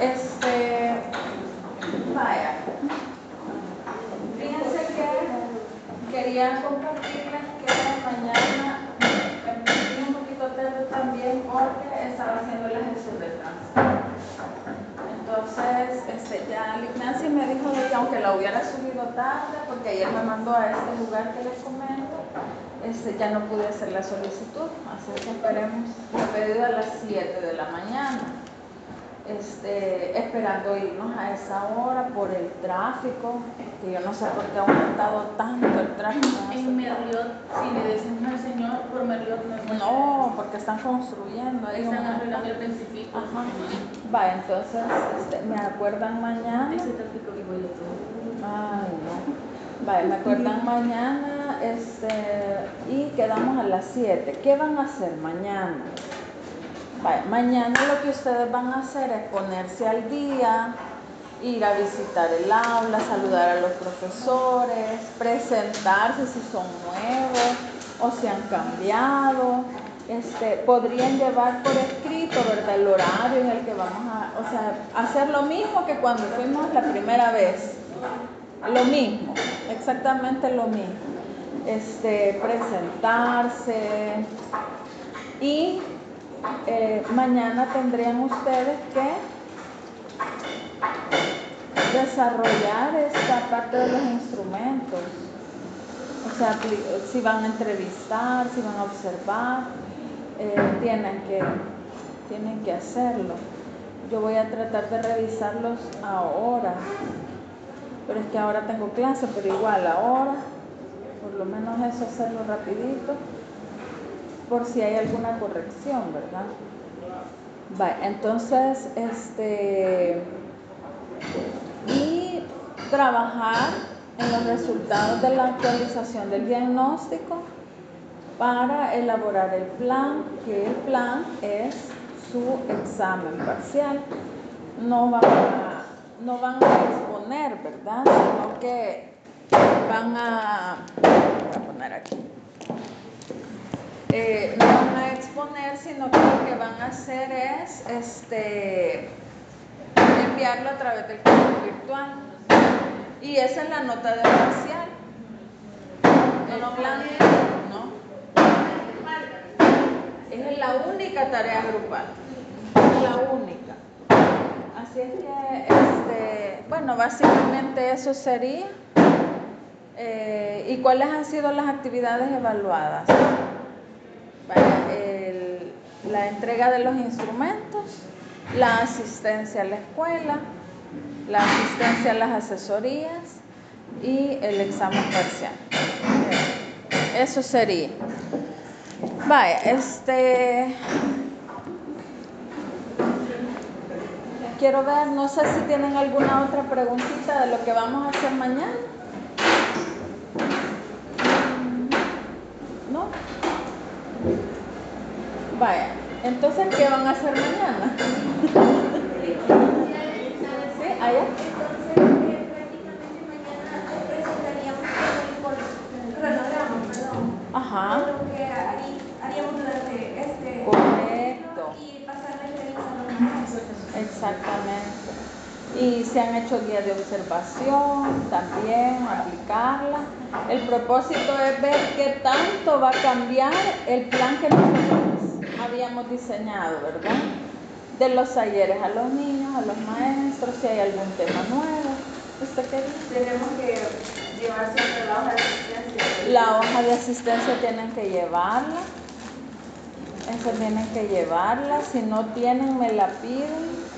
Este, vaya. Fíjense que quería compartirles que mañana me un poquito tarde también porque estaba haciendo el ejercicio de tránsito. Entonces, este, ya Nancy me dijo que aunque la hubiera subido tarde, porque ayer me mandó a este lugar que les comento, este, ya no pude hacer la solicitud, así que esperemos, he pedido a las 7 de la mañana este, esperando irnos a esa hora por el tráfico, que yo no sé por qué ha aumentado tanto el tráfico. En Merliot, si le decimos al Señor, por Merliot no No, porque están construyendo ahí. Están arreglando el principito. Ajá. Va, entonces, este, ¿me acuerdan mañana? Ese tráfico que voy todo. Ay, no. Vale, me acuerdan mañana este, y quedamos a las 7. ¿Qué van a hacer mañana? Mañana lo que ustedes van a hacer es ponerse al día, ir a visitar el aula, saludar a los profesores, presentarse si son nuevos o si han cambiado. Este, podrían llevar por escrito, ¿verdad? El horario en el que vamos a, o sea, hacer lo mismo que cuando fuimos la primera vez. Lo mismo, exactamente lo mismo. Este, presentarse y eh, mañana tendrían ustedes que desarrollar esta parte de los instrumentos. O sea, si van a entrevistar, si van a observar, eh, tienen, que, tienen que hacerlo. Yo voy a tratar de revisarlos ahora, pero es que ahora tengo clase, pero igual ahora, por lo menos eso hacerlo rapidito por si hay alguna corrección, ¿verdad? Vale, entonces, este, y trabajar en los resultados de la actualización del diagnóstico para elaborar el plan, que el plan es su examen parcial. No van a, no van a exponer, ¿verdad? Sino que van a, voy a poner aquí eh, no van a exponer, sino que lo que van a hacer es este, enviarlo a través del campo virtual. Y esa es la nota de parcial. El plan, ¿no? Es la única tarea grupal. La única. Así es que, este, bueno, básicamente eso sería. Eh, ¿Y cuáles han sido las actividades evaluadas? La entrega de los instrumentos, la asistencia a la escuela, la asistencia a las asesorías y el examen parcial. Eso sería. Vaya, este. Quiero ver, no sé si tienen alguna otra preguntita de lo que vamos a hacer mañana. ¿No? Vaya, entonces, ¿qué van a hacer mañana? ¿Sí? ¿Allá? Ajá. Lo que haríamos durante este. Correcto. Y pasar la Exactamente. Y se han hecho guías de observación también, aplicarla. El propósito es ver qué tanto va a cambiar el plan que nosotros habíamos diseñado, ¿verdad? De los talleres a los niños, a los maestros, si hay algún tema nuevo. ¿Usted qué dice? Tenemos que llevar siempre la hoja de asistencia. La hoja de asistencia tienen que llevarla. Esa tienen que llevarla. Si no tienen, me la piden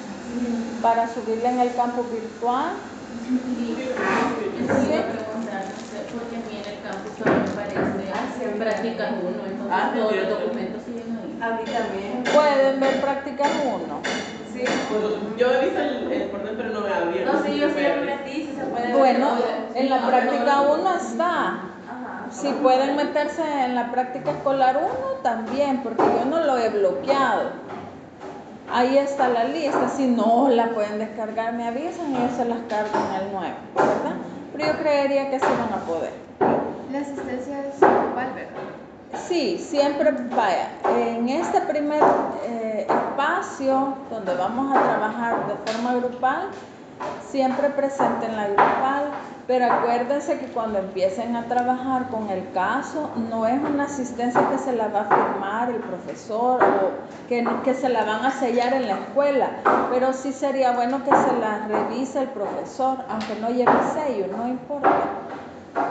para subirla en el campo virtual. Sí. porque a mí en el campus también parece prácticas uno, entonces ah, todos los documentos. A mí también. Pueden ver prácticas uno. Sí. yo he visto el, el portal, pero no me abierto. No, sí, yo sí me metí, si se puede Bueno, en la práctica 1 está. Si pueden meterse en la práctica escolar 1 también, porque yo no lo he bloqueado. Ahí está la lista. Si no la pueden descargar, me avisan y yo se las cargo en el nuevo, ¿verdad? Pero yo creería que sí van a poder. La asistencia es grupal, ¿verdad? Sí, siempre vaya. En este primer eh, espacio donde vamos a trabajar de forma grupal, siempre presenten la grupal, pero acuérdense que cuando empiecen a trabajar con el caso, no es una asistencia que se la va a firmar el profesor o que, que se la van a sellar en la escuela, pero sí sería bueno que se la revise el profesor, aunque no lleve sello, no importa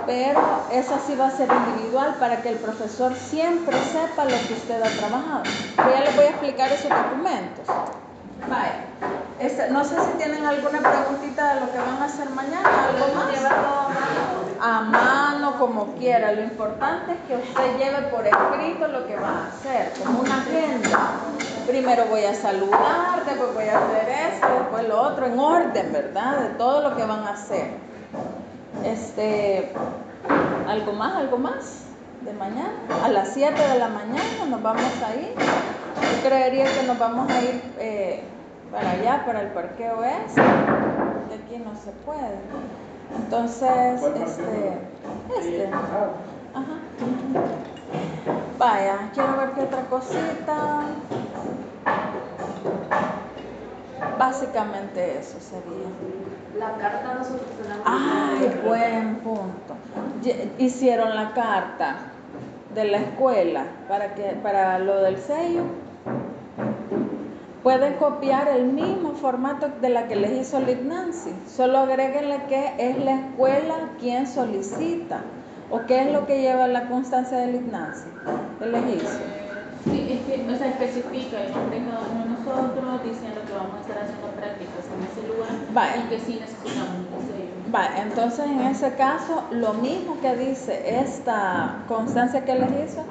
pero esa sí va a ser individual para que el profesor siempre sepa lo que usted ha trabajado. Yo ya les voy a explicar esos documentos. Vaya. Este, no sé si tienen alguna preguntita de lo que van a hacer mañana, algo más. A mano, como quiera. Lo importante es que usted lleve por escrito lo que va a hacer, como una agenda. Primero voy a saludar, después voy a hacer esto, después lo otro, en orden, ¿verdad? De todo lo que van a hacer. Este, ¿algo más? ¿Algo más? De mañana. A las 7 de la mañana nos vamos a ir. Yo creería que nos vamos a ir eh, para allá, para el parqueo ese. De aquí no se puede. Entonces, este, este. Ajá. Vaya, quiero ver qué otra cosita. Básicamente eso sería. La carta nosotros tenemos. Ay, buen punto. Hicieron la carta de la escuela para que para lo del sello Pueden copiar el mismo formato de la que les hizo Liz Nancy. Solo agréguenle que es la escuela quien solicita. ¿O qué es lo que lleva la constancia de Liz Nancy? ¿Qué les hizo? Sí, es que, o sea, especifica el nombre cada uno de nosotros, diciendo que vamos a estar haciendo prácticas en ese lugar vale. y que sí necesitamos Vale, entonces en ese caso, lo mismo que dice esta constancia que les hizo,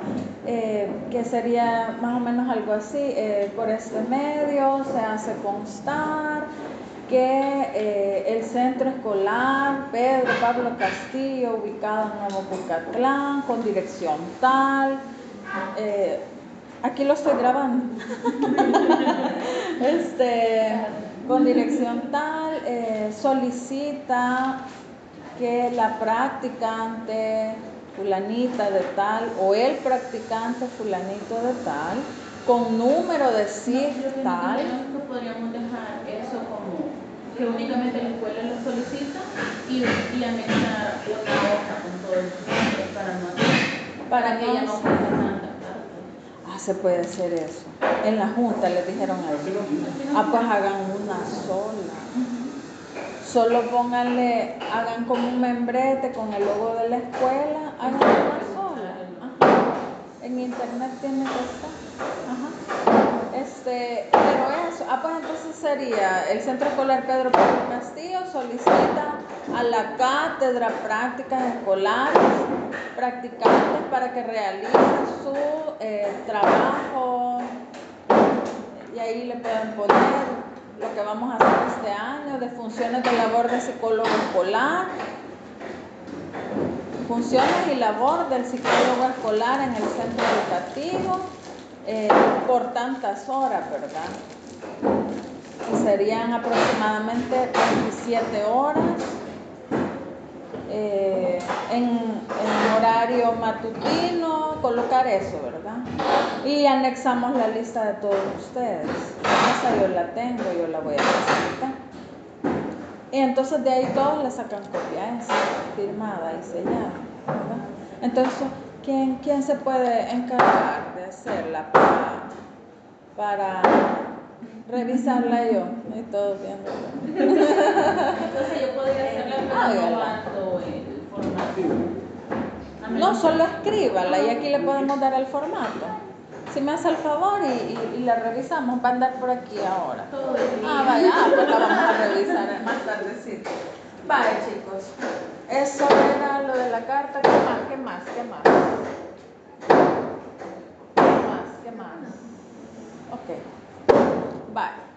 eh, que sería más o menos algo así, eh, por este medio se hace constar que eh, el centro escolar Pedro Pablo Castillo, ubicado en Nuevo Bucatlán, con dirección tal, Aquí lo estoy grabando. este, con dirección tal, eh, solicita que la practicante fulanita de tal o el practicante fulanito de tal, con número de CIF tal. que podríamos dejar eso como que únicamente la escuela lo solicita y, y anexar otra hoja con todo el para no para que ella no pueda se puede hacer eso. En la junta les dijeron ah, pues hagan una sola. Solo pónganle, hagan como un membrete con el logo de la escuela, hagan una sola. En internet tiene que estar. Este, pero eso, ah, pues entonces sería el Centro Escolar Pedro Pedro Castillo solicita a la cátedra prácticas escolares practicantes para que realicen su eh, trabajo y ahí le pueden poner lo que vamos a hacer este año de funciones de labor de psicólogo escolar, funciones y labor del psicólogo escolar en el centro educativo eh, por tantas horas, ¿verdad? Y serían aproximadamente 27 horas eh, en, horario matutino, colocar eso, ¿verdad? Y anexamos la lista de todos ustedes. Esa yo la tengo, yo la voy a presentar. Y entonces de ahí todos le sacan copia esa, firmada y sellada, ¿verdad? Entonces, ¿quién, quién se puede encargar de hacerla para, para revisarla yo y todo viendo. Entonces yo podría hacerla pero el formato. No, solo escríbala y aquí le podemos dar el formato. Si me hace el favor y, la revisamos, va a andar por aquí ahora. Ah, vaya, ah, pues la vamos a revisar más tardecito. Vaya chicos, eso era lo de la carta. ¿Qué más? ¿Qué más? ¿Qué más? ¿Qué más? ¿Qué más? Ok. Vale.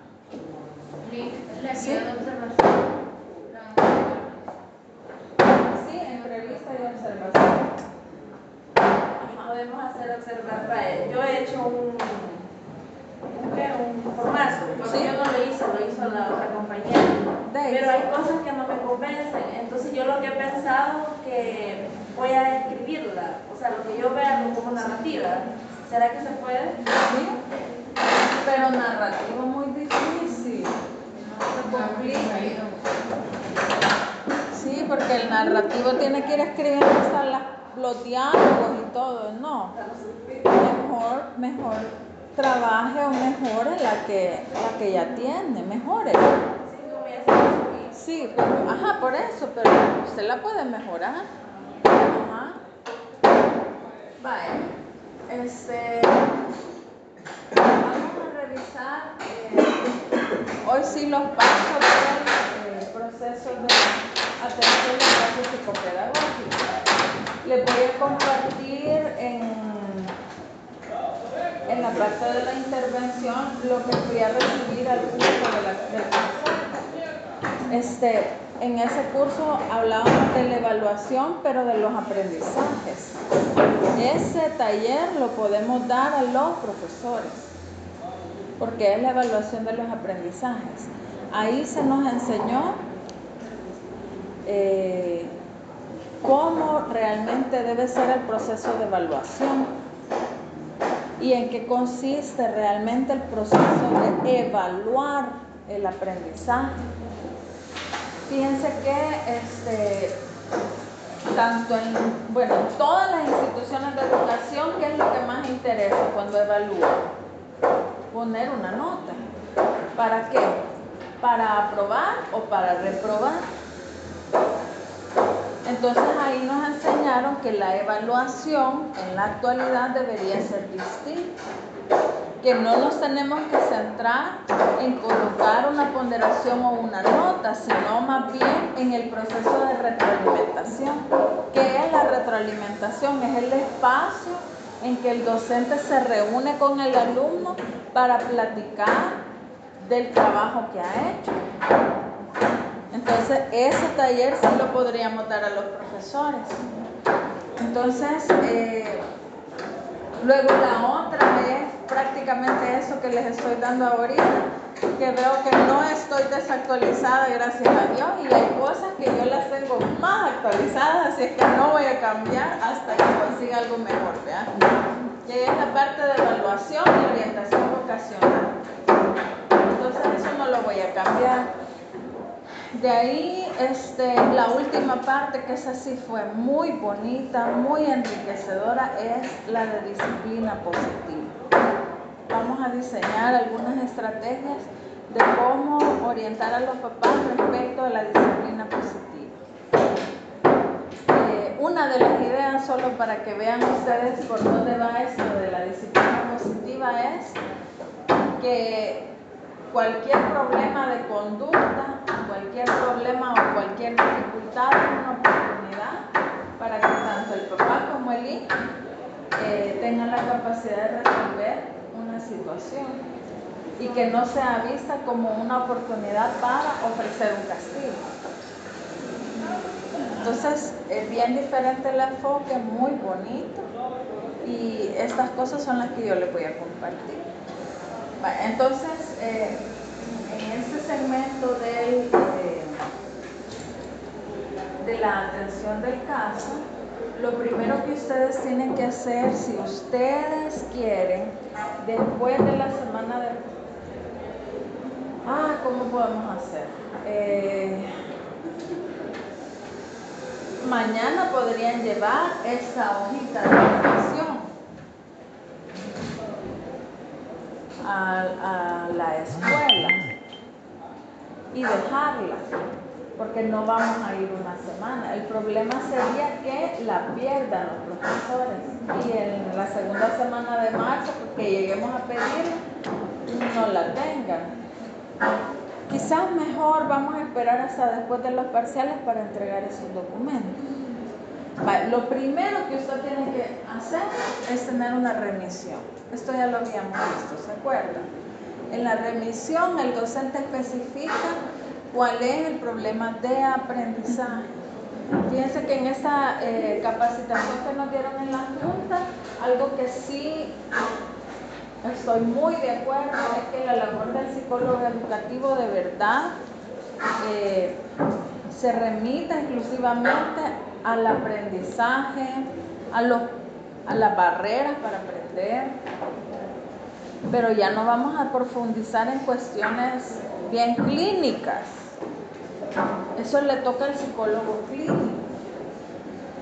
La ¿Sí? de observación. Sí, entrevista y observación. Podemos hacer observar. Yo he hecho un, un, un formato, porque yo no lo hice, lo hizo la otra compañera. Pero hay cosas que no me convencen. Entonces yo lo que he pensado que voy a escribirla. O sea, lo que yo vea como narrativa. ¿Será que se puede? Sí. Pero narrativo muy difícil. No se complica. Sí, porque el narrativo tiene que ir escribiendo hasta los diálogos y todo. No. Mejor, mejor trabaje o mejore la que, la que ya tiene, mejore. Sí, ajá, por eso, pero usted la puede mejorar. Ajá. Vaya, este, vamos a revisar eh, hoy sí los pasos del eh, proceso de atención de clases psicopedagógica. Les voy a compartir en en la parte de la intervención lo que fui a recibir al curso de la, Este, en ese curso hablábamos de la evaluación, pero de los aprendizajes. Ese taller lo podemos dar a los profesores, porque es la evaluación de los aprendizajes. Ahí se nos enseñó eh, cómo realmente debe ser el proceso de evaluación y en qué consiste realmente el proceso de evaluar el aprendizaje. Fíjense que este, tanto en, bueno, todas las instituciones de educación, ¿qué es lo que más interesa cuando evalúan? Poner una nota. ¿Para qué? ¿Para aprobar o para reprobar? Entonces ahí nos enseñaron que la evaluación en la actualidad debería ser distinta, que no nos tenemos que centrar en colocar una ponderación o una nota, sino más bien en el proceso de retroalimentación. ¿Qué es la retroalimentación? Es el espacio en que el docente se reúne con el alumno para platicar del trabajo que ha hecho entonces, ese taller sí lo podríamos dar a los profesores. Entonces, eh, luego la otra es prácticamente eso que les estoy dando ahorita, que veo que no estoy desactualizada, gracias a Dios, y hay cosas que yo las tengo más actualizadas, así es que no voy a cambiar hasta que consiga algo mejor, ¿vean? Que es la parte de evaluación y orientación vocacional. Entonces, eso no lo voy a cambiar. De ahí, este, la última parte, que esa sí fue muy bonita, muy enriquecedora, es la de disciplina positiva. Vamos a diseñar algunas estrategias de cómo orientar a los papás respecto a la disciplina positiva. Eh, una de las ideas, solo para que vean ustedes por dónde va esto de la disciplina positiva, es que cualquier problema de conducta, cualquier problema o cualquier dificultad es una oportunidad para que tanto el papá como el hijo eh, tengan la capacidad de resolver una situación y que no sea vista como una oportunidad para ofrecer un castigo. Entonces, es bien diferente el enfoque, muy bonito, y estas cosas son las que yo les voy a compartir. Entonces, eh, en este segmento del, eh, de la atención del caso, lo primero que ustedes tienen que hacer, si ustedes quieren, después de la semana de... Ah, ¿cómo podemos hacer? Eh, mañana podrían llevar esa hojita de información a, la escuela y dejarla, porque no vamos a ir una semana. El problema sería que la pierdan los profesores y en la segunda semana de marzo, que lleguemos a pedir, no la tengan. Quizás mejor vamos a esperar hasta después de los parciales para entregar esos documentos. Lo primero que usted tiene que hacer es tener una remisión. Esto ya lo habíamos visto, ¿se acuerdan? En la remisión el docente especifica cuál es el problema de aprendizaje. Fíjense que en esta eh, capacitación que nos dieron en la Junta, algo que sí estoy muy de acuerdo es que la labor del psicólogo educativo de verdad eh, se remita exclusivamente al aprendizaje, a, los, a las barreras para aprender, pero ya no vamos a profundizar en cuestiones bien clínicas. Eso le toca al psicólogo clínico.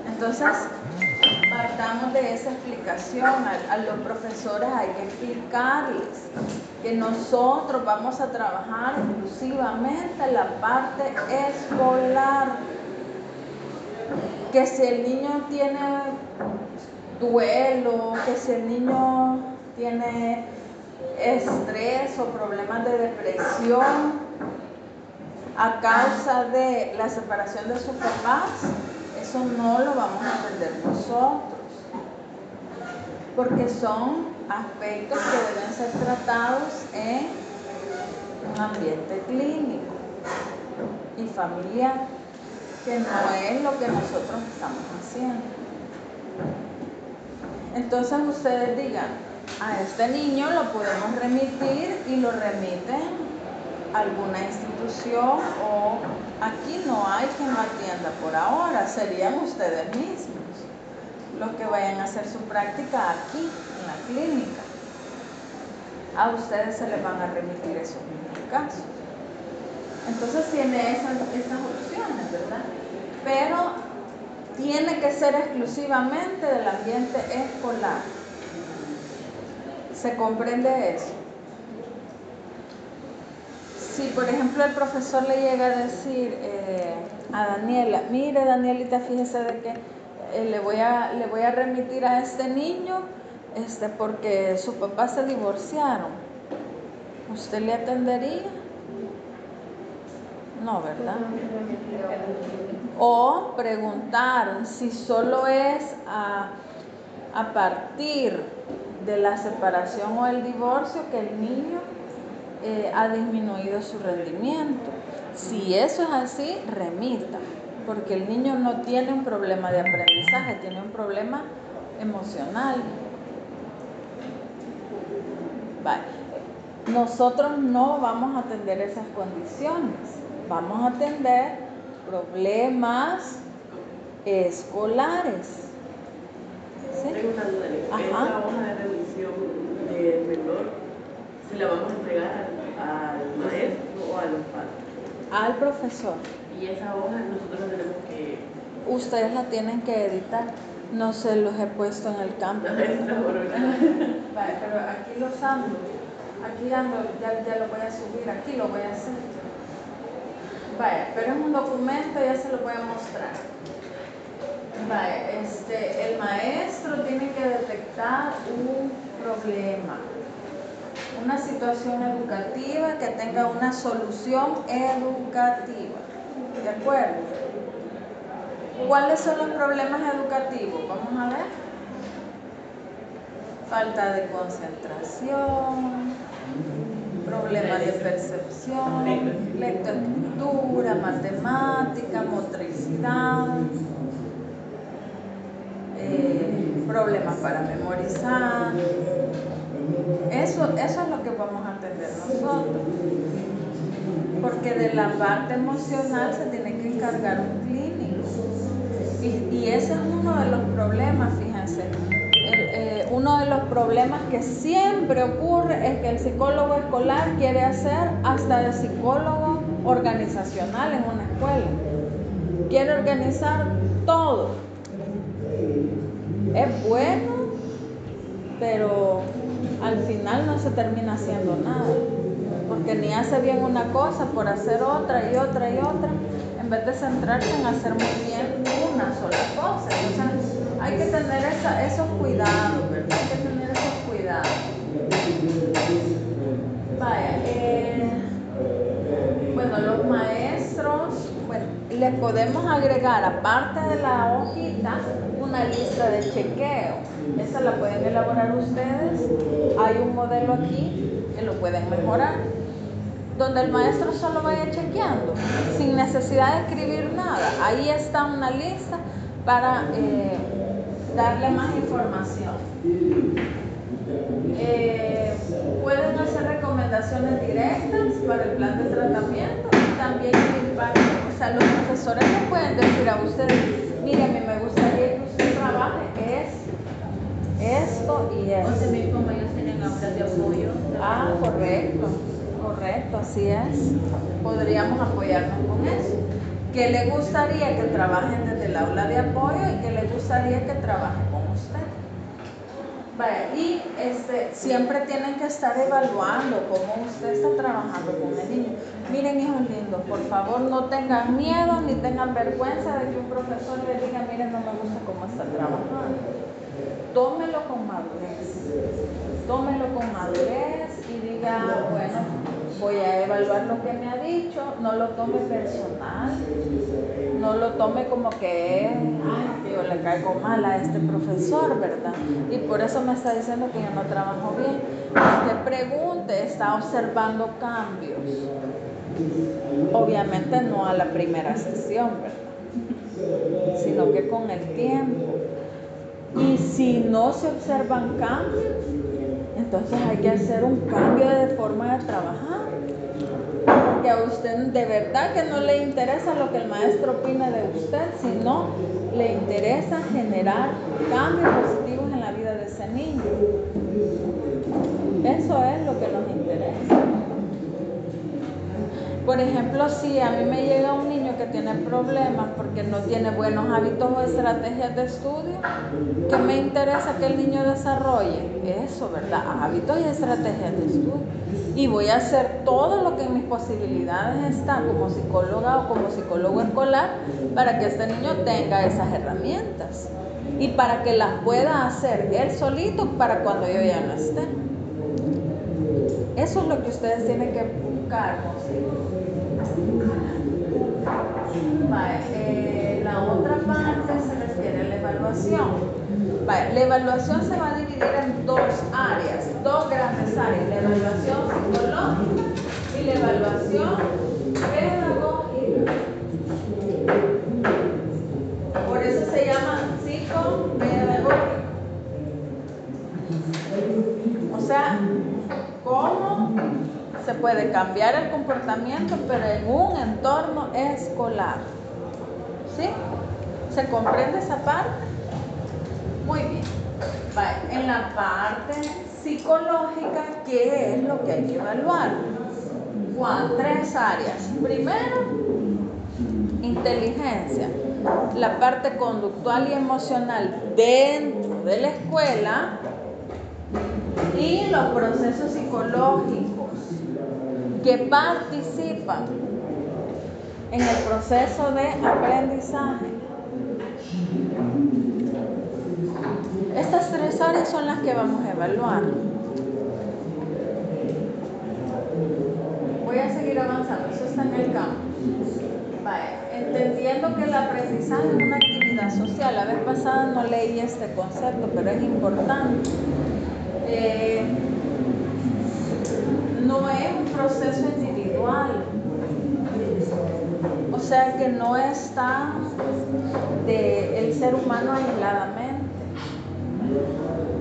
Entonces, partamos de esa explicación. A, los profesores hay que explicarles que nosotros vamos a trabajar exclusivamente la parte escolar. Que si el niño tiene duelo, que si el niño tiene estrés o problemas de depresión a causa de la separación de sus papás, eso no lo vamos a aprender nosotros, porque son aspectos que deben ser tratados en un ambiente clínico y familiar, que no es lo que nosotros estamos haciendo. Entonces ustedes digan, a este niño lo podemos remitir y lo remiten a alguna institución o aquí no hay quien lo atienda por ahora, serían ustedes mismos los que vayan a hacer su práctica aquí en la clínica. A ustedes se les van a remitir esos mismos casos. Entonces tiene esas, opciones, ¿verdad? Pero tiene que ser exclusivamente del ambiente escolar. ¿Se comprende eso? Si por ejemplo el profesor le llega a decir eh, a Daniela, mire Danielita, fíjese de que eh, le, voy a, le voy a remitir a este niño este, porque su papá se divorciaron, ¿usted le atendería? No, ¿verdad? O preguntar si solo es a, partir de la separación o el divorcio que el niño eh, ha disminuido su rendimiento. Si eso es así, remita, porque el niño no tiene un problema de aprendizaje, tiene un problema emocional. Nosotros no vamos a atender esas condiciones, vamos a atender problemas escolares. ¿Sí? Tengo una duda, Esa hoja de revisión del menor, ¿se la vamos a entregar al, maestro o a los padres? Al profesor. Y esa hoja nosotros la tenemos que... Ustedes la tienen que editar. No se los he puesto en el campo. vale, pero aquí los ando. Aquí ando, ya, ya lo voy a subir, aquí lo voy a hacer. Vaya, pero es un documento, ya se lo voy a mostrar. Vaya, este, el maestro tiene que detectar un problema, una situación educativa que tenga una solución educativa. ¿De acuerdo? ¿Cuáles son los problemas educativos? Vamos a ver. Falta de concentración, problemas de percepción, lectura, matemática, motricidad, eh, problemas para memorizar. Eso, eso es lo que vamos a atender nosotros. Porque de la parte emocional se tiene que encargar un clínico. Y, y ese es uno de los problemas, fíjense uno de los problemas que siempre ocurre es que el psicólogo escolar quiere hacer hasta de psicólogo organizacional en una escuela. Quiere organizar todo. Es bueno, pero al final no se termina haciendo nada. Porque ni hace bien una cosa por hacer otra y otra y otra, en vez de centrarse en hacer muy bien una sola cosa. Entonces, hay que tener esos cuidados, Eh, bueno, los maestros, bueno, les podemos agregar, aparte de la hojita, una lista de chequeo. Esa la pueden elaborar ustedes. Hay un modelo aquí que lo pueden mejorar donde el maestro solo vaya chequeando, sin necesidad de escribir nada. Ahí está una lista para eh, darle más información. Eh, pueden hacer recomendaciones directas para el plan de tratamiento también impacto, o sea, los profesores le pueden decir a ustedes, mire, a mí me gustaría que usted trabaje es esto y esto. O como ellos tienen aulas de apoyo. Ah, correcto, correcto, así es. Podríamos apoyarnos con eso. ¿Qué le gustaría que trabajen desde el aula de apoyo y qué le gustaría que trabaje con usted? Vale, y este, siempre tienen que estar evaluando cómo usted está trabajando con el niño. Miren, hijos lindos, por favor no tengan miedo ni tengan vergüenza de que un profesor le diga, miren, no me gusta cómo está trabajando. Tómelo con madurez. Tómelo con madurez y diga, bueno, voy a evaluar lo que me ha dicho, no lo tome personal, no lo tome como que, ay, yo le caigo mal a este profesor, ¿verdad? Y por eso me está diciendo que yo no trabajo bien. Usted pregunte, está observando cambios. Obviamente no a la primera sesión, ¿verdad? Sino que con el tiempo. Y si no se observan cambios, entonces hay que hacer un cambio de forma de trabajar. Porque a usted de verdad que no le interesa lo que el maestro opina de usted, sino le interesa generar cambios positivos en la vida de ese niño. Eso es lo que nos Por ejemplo, si a mí me llega un niño que tiene problemas porque no tiene buenos hábitos o estrategias de estudio, ¿qué me interesa que el niño desarrolle? Eso, ¿verdad? Hábitos y estrategias de estudio. Y voy a hacer todo lo que en mis posibilidades está como psicóloga o como psicólogo escolar para que este niño tenga esas herramientas y para que las pueda hacer él solito para cuando yo ya no esté. Eso es lo que ustedes tienen que buscar, eh, la otra parte se refiere a la evaluación. la evaluación se va a dividir en dos áreas, dos grandes áreas, la evaluación psicológica y la evaluación pedagógica. Por eso se llama psicopedagógica. O sea, ¿cómo se puede cambiar el comportamiento, pero en un entorno escolar. ¿Sí? ¿Se comprende esa parte? Muy bien. En la parte psicológica, ¿qué es lo que hay que evaluar? Juan, tres áreas. Primero, inteligencia. La parte conductual y emocional dentro de la escuela y los procesos psicológicos que participan en el proceso de aprendizaje. Estas tres áreas son las que vamos a evaluar. Voy a seguir avanzando, eso está en el campo. Entendiendo que el aprendizaje es una actividad social. La vez pasada no leí este concepto, pero es importante. Eh, no es proceso individual. O sea que no está de el ser humano aisladamente.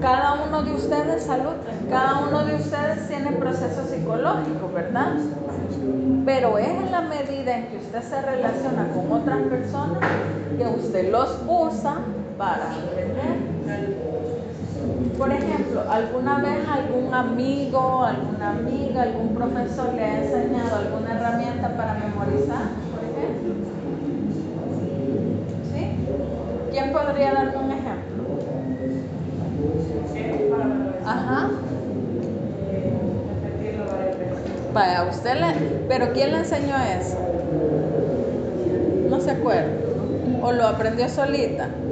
Cada uno de ustedes, salud, cada uno de ustedes tiene proceso psicológico, ¿verdad? Pero es en la medida en que usted se relaciona con otras personas que usted los usa para aprender. Por ejemplo, ¿alguna vez algún amigo, alguna amiga, algún profesor le ha enseñado alguna herramienta para memorizar, por? ¿Sí? ¿Quién podría darme un ejemplo? Ajá. Vaya, usted le... ¿Pero quién le enseñó eso? No se acuerda. ¿O lo aprendió solita?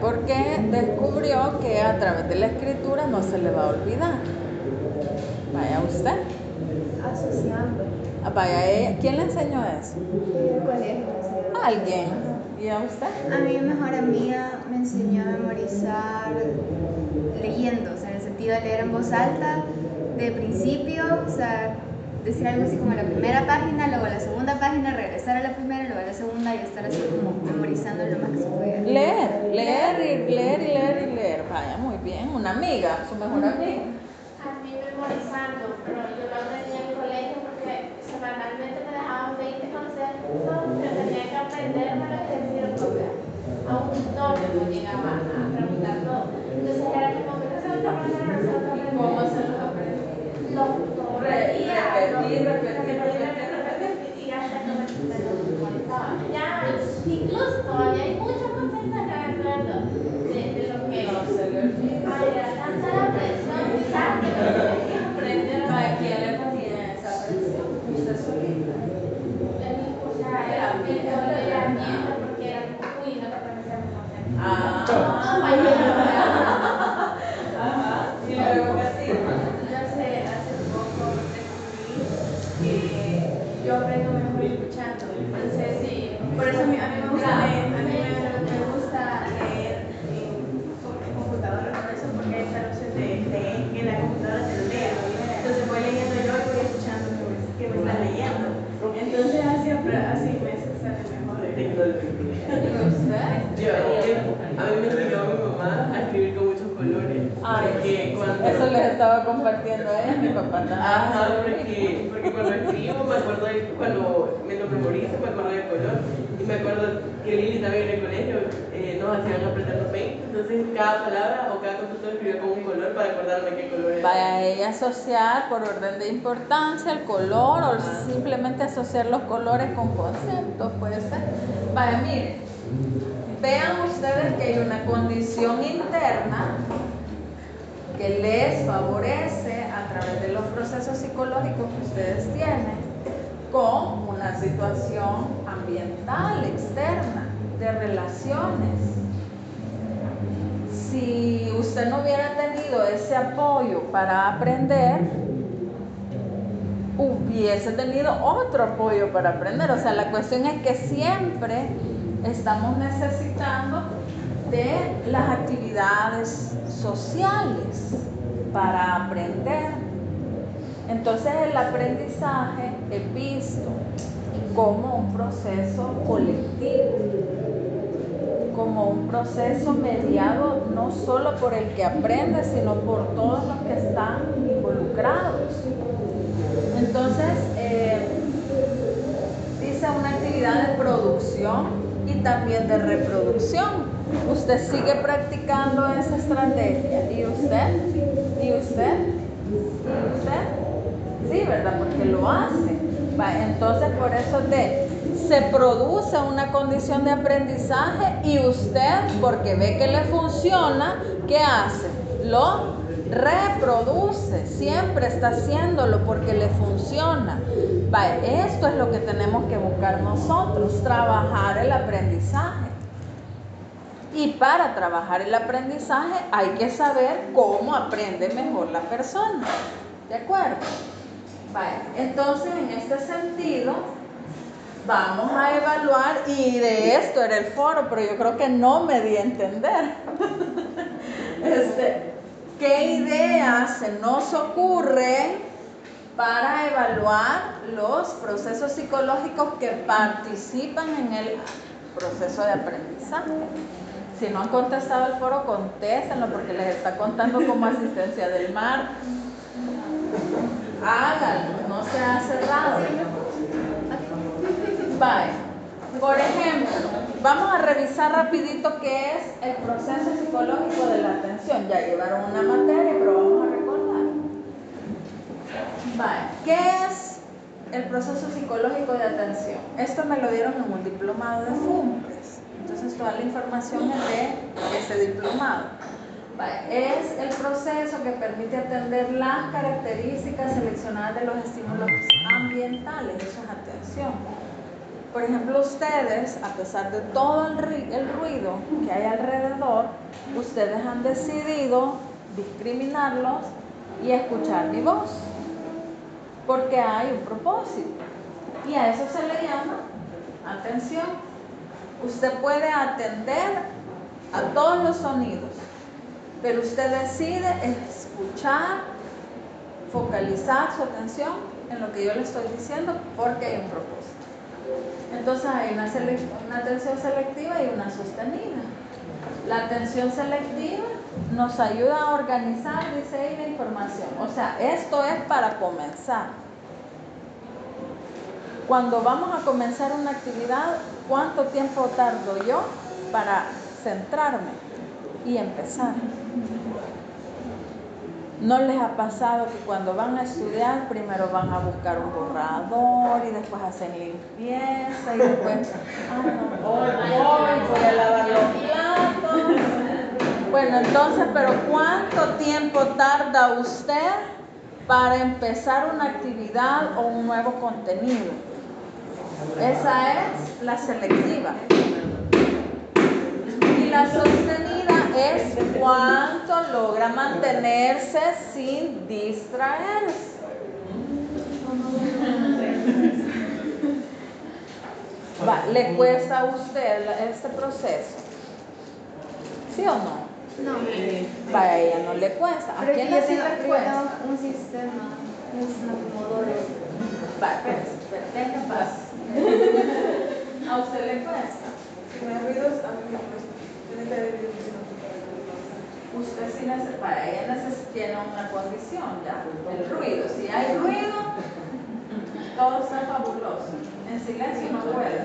Porque descubrió que a través de la escritura no se le va a olvidar. Vaya usted. Asociando. Ah, vaya ¿Quién le enseñó eso? El colegio. ¿Alguien? ¿Y a usted? A mi mejor amiga me enseñó a memorizar leyendo, o sea, en el sentido de leer en voz alta, de principio, o sea, decir algo así como la primera página, luego la segunda página, regresar a la primera, luego a la segunda y estar así como memorizando lo más que se pueda. Leer, leer y leer y leer y leer. Vaya, muy bien. Una amiga, su mejor amiga. A mí memorizando, pero yo lo aprendí en el colegio porque semanalmente me dejaban 20 conceptos que tenía que aprender para decir copia. A un tutor no llegaba a preguntar todo. Entonces era como que no se lo aprender, no se lo repetía, Repetir, incluso hay muchos conceptos que me acuerdo de, de lo que No se le olvida. Ay, era tanta la presión, quizás que no tenía que aprender a ¿A quién le ponía esa presión? Usted solita. O sea, era era miedo porque era uy, no te puedes hacer Ah. Ajá. Y luego qué hacía. Yo hace, hace poco descubrí que yo aprendo mejor escuchando. Entonces, sí, por eso a mí, a mí me gusta leer, a mí me, me gusta leer en, en computadora, por eso, porque hay esta opción de, de que la computadora te lo lea. Entonces voy leyendo yo y voy escuchando que me, que me está leyendo. Entonces así, apre- así me sale mejor. Yo, a mí me enseñó mi mamá a escribir con muchos colores. Ay, Porque cuando, eso les estaba compartiendo a ella, mi papá también. Ajá, porque, porque cuando escribo me acuerdo de, cuando me lo memorizo me acuerdo del color y me acuerdo que Lili también en el colegio eh, nos hacían aprender los 20, entonces cada palabra o cada concepto escribía con un color para acordarme qué color era. Vaya ella asociar por orden importancia el color o simplemente asociar los colores con conceptos, puede ser. Vaya, miren, vean ustedes que hay una condición interna que les favorece a través de los procesos psicológicos que ustedes tienen con una situación ambiental, externa, de relaciones si usted no hubiera tenido ese apoyo para aprender, hubiese tenido otro apoyo para aprender. O sea, la cuestión es que siempre estamos necesitando de las actividades sociales para aprender. Entonces el aprendizaje es visto como un proceso colectivo como un proceso mediado no solo por el que aprende, sino por todos los que están involucrados. Entonces, eh, dice una actividad de producción y también de reproducción. Usted sigue practicando esa estrategia. ¿Y usted? ¿Y usted? ¿Y usted? Sí, ¿verdad? Porque lo hace. Entonces, por eso se produce una condición de aprendizaje y usted, porque ve que le funciona, ¿qué hace? Lo reproduce, siempre está haciéndolo porque le funciona. Esto es lo que tenemos que buscar nosotros, trabajar el aprendizaje. Y para trabajar el aprendizaje hay que saber cómo aprende mejor la persona. ¿De acuerdo? Vale, entonces en este sentido vamos a evaluar y de esto era el foro, pero yo creo que no me di a entender. Este, ¿Qué ideas se nos ocurren para evaluar los procesos psicológicos que participan en el proceso de aprendizaje? Si no han contestado el foro, contéstenlo porque les está contando como asistencia del mar. Háganlo, no se ha cerrado. Vale. Por ejemplo, vamos a revisar rapidito qué es el proceso psicológico de la atención. Ya llevaron una materia, pero vamos a recordar. Vale. ¿Qué es el proceso psicológico de atención? Esto me lo dieron en un diplomado de FUMPRES. Entonces toda la información es de ese diplomado. Es el proceso que permite atender las características seleccionadas de los estímulos ambientales, eso es atención. Por ejemplo, ustedes, a pesar de todo el, ruido que hay alrededor, ustedes han decidido discriminarlos y escuchar mi voz, porque hay un propósito. Y a eso se le llama atención. Usted puede atender a todos los sonidos, pero usted decide escuchar, focalizar su atención en lo que yo le estoy diciendo porque hay un propósito. Entonces hay una, atención selectiva y una sostenida. La atención selectiva nos ayuda a organizar, dice ahí, la información. O sea, esto es para comenzar. Cuando vamos a comenzar una actividad, ¿cuánto tiempo tardo yo para centrarme y empezar? ¿No les ha pasado que cuando van a estudiar primero van a buscar un borrador y después hacen limpieza y después, ah, no, hoy voy, voy a lavar los platos? Bueno, entonces, pero ¿cuánto tiempo tarda usted para empezar una actividad o un nuevo contenido? Esa es la selectiva. Y la sostenida es cuánto logra mantenerse sin distraerse. Va, ¿Le cuesta a usted este proceso? ¿Sí o no? No, Va, a ella no le cuesta. ¿A pero quién sí le cuesta? un sistema, un acomodador. Va, paz. ¿A usted le cuesta? Si me ruidos, a mí me cuesta. Tiene que haber Usted sí necesita, para ella neces- tiene una condición ya, el ruido. Si hay ruido, todo está fabuloso. En silencio no puede.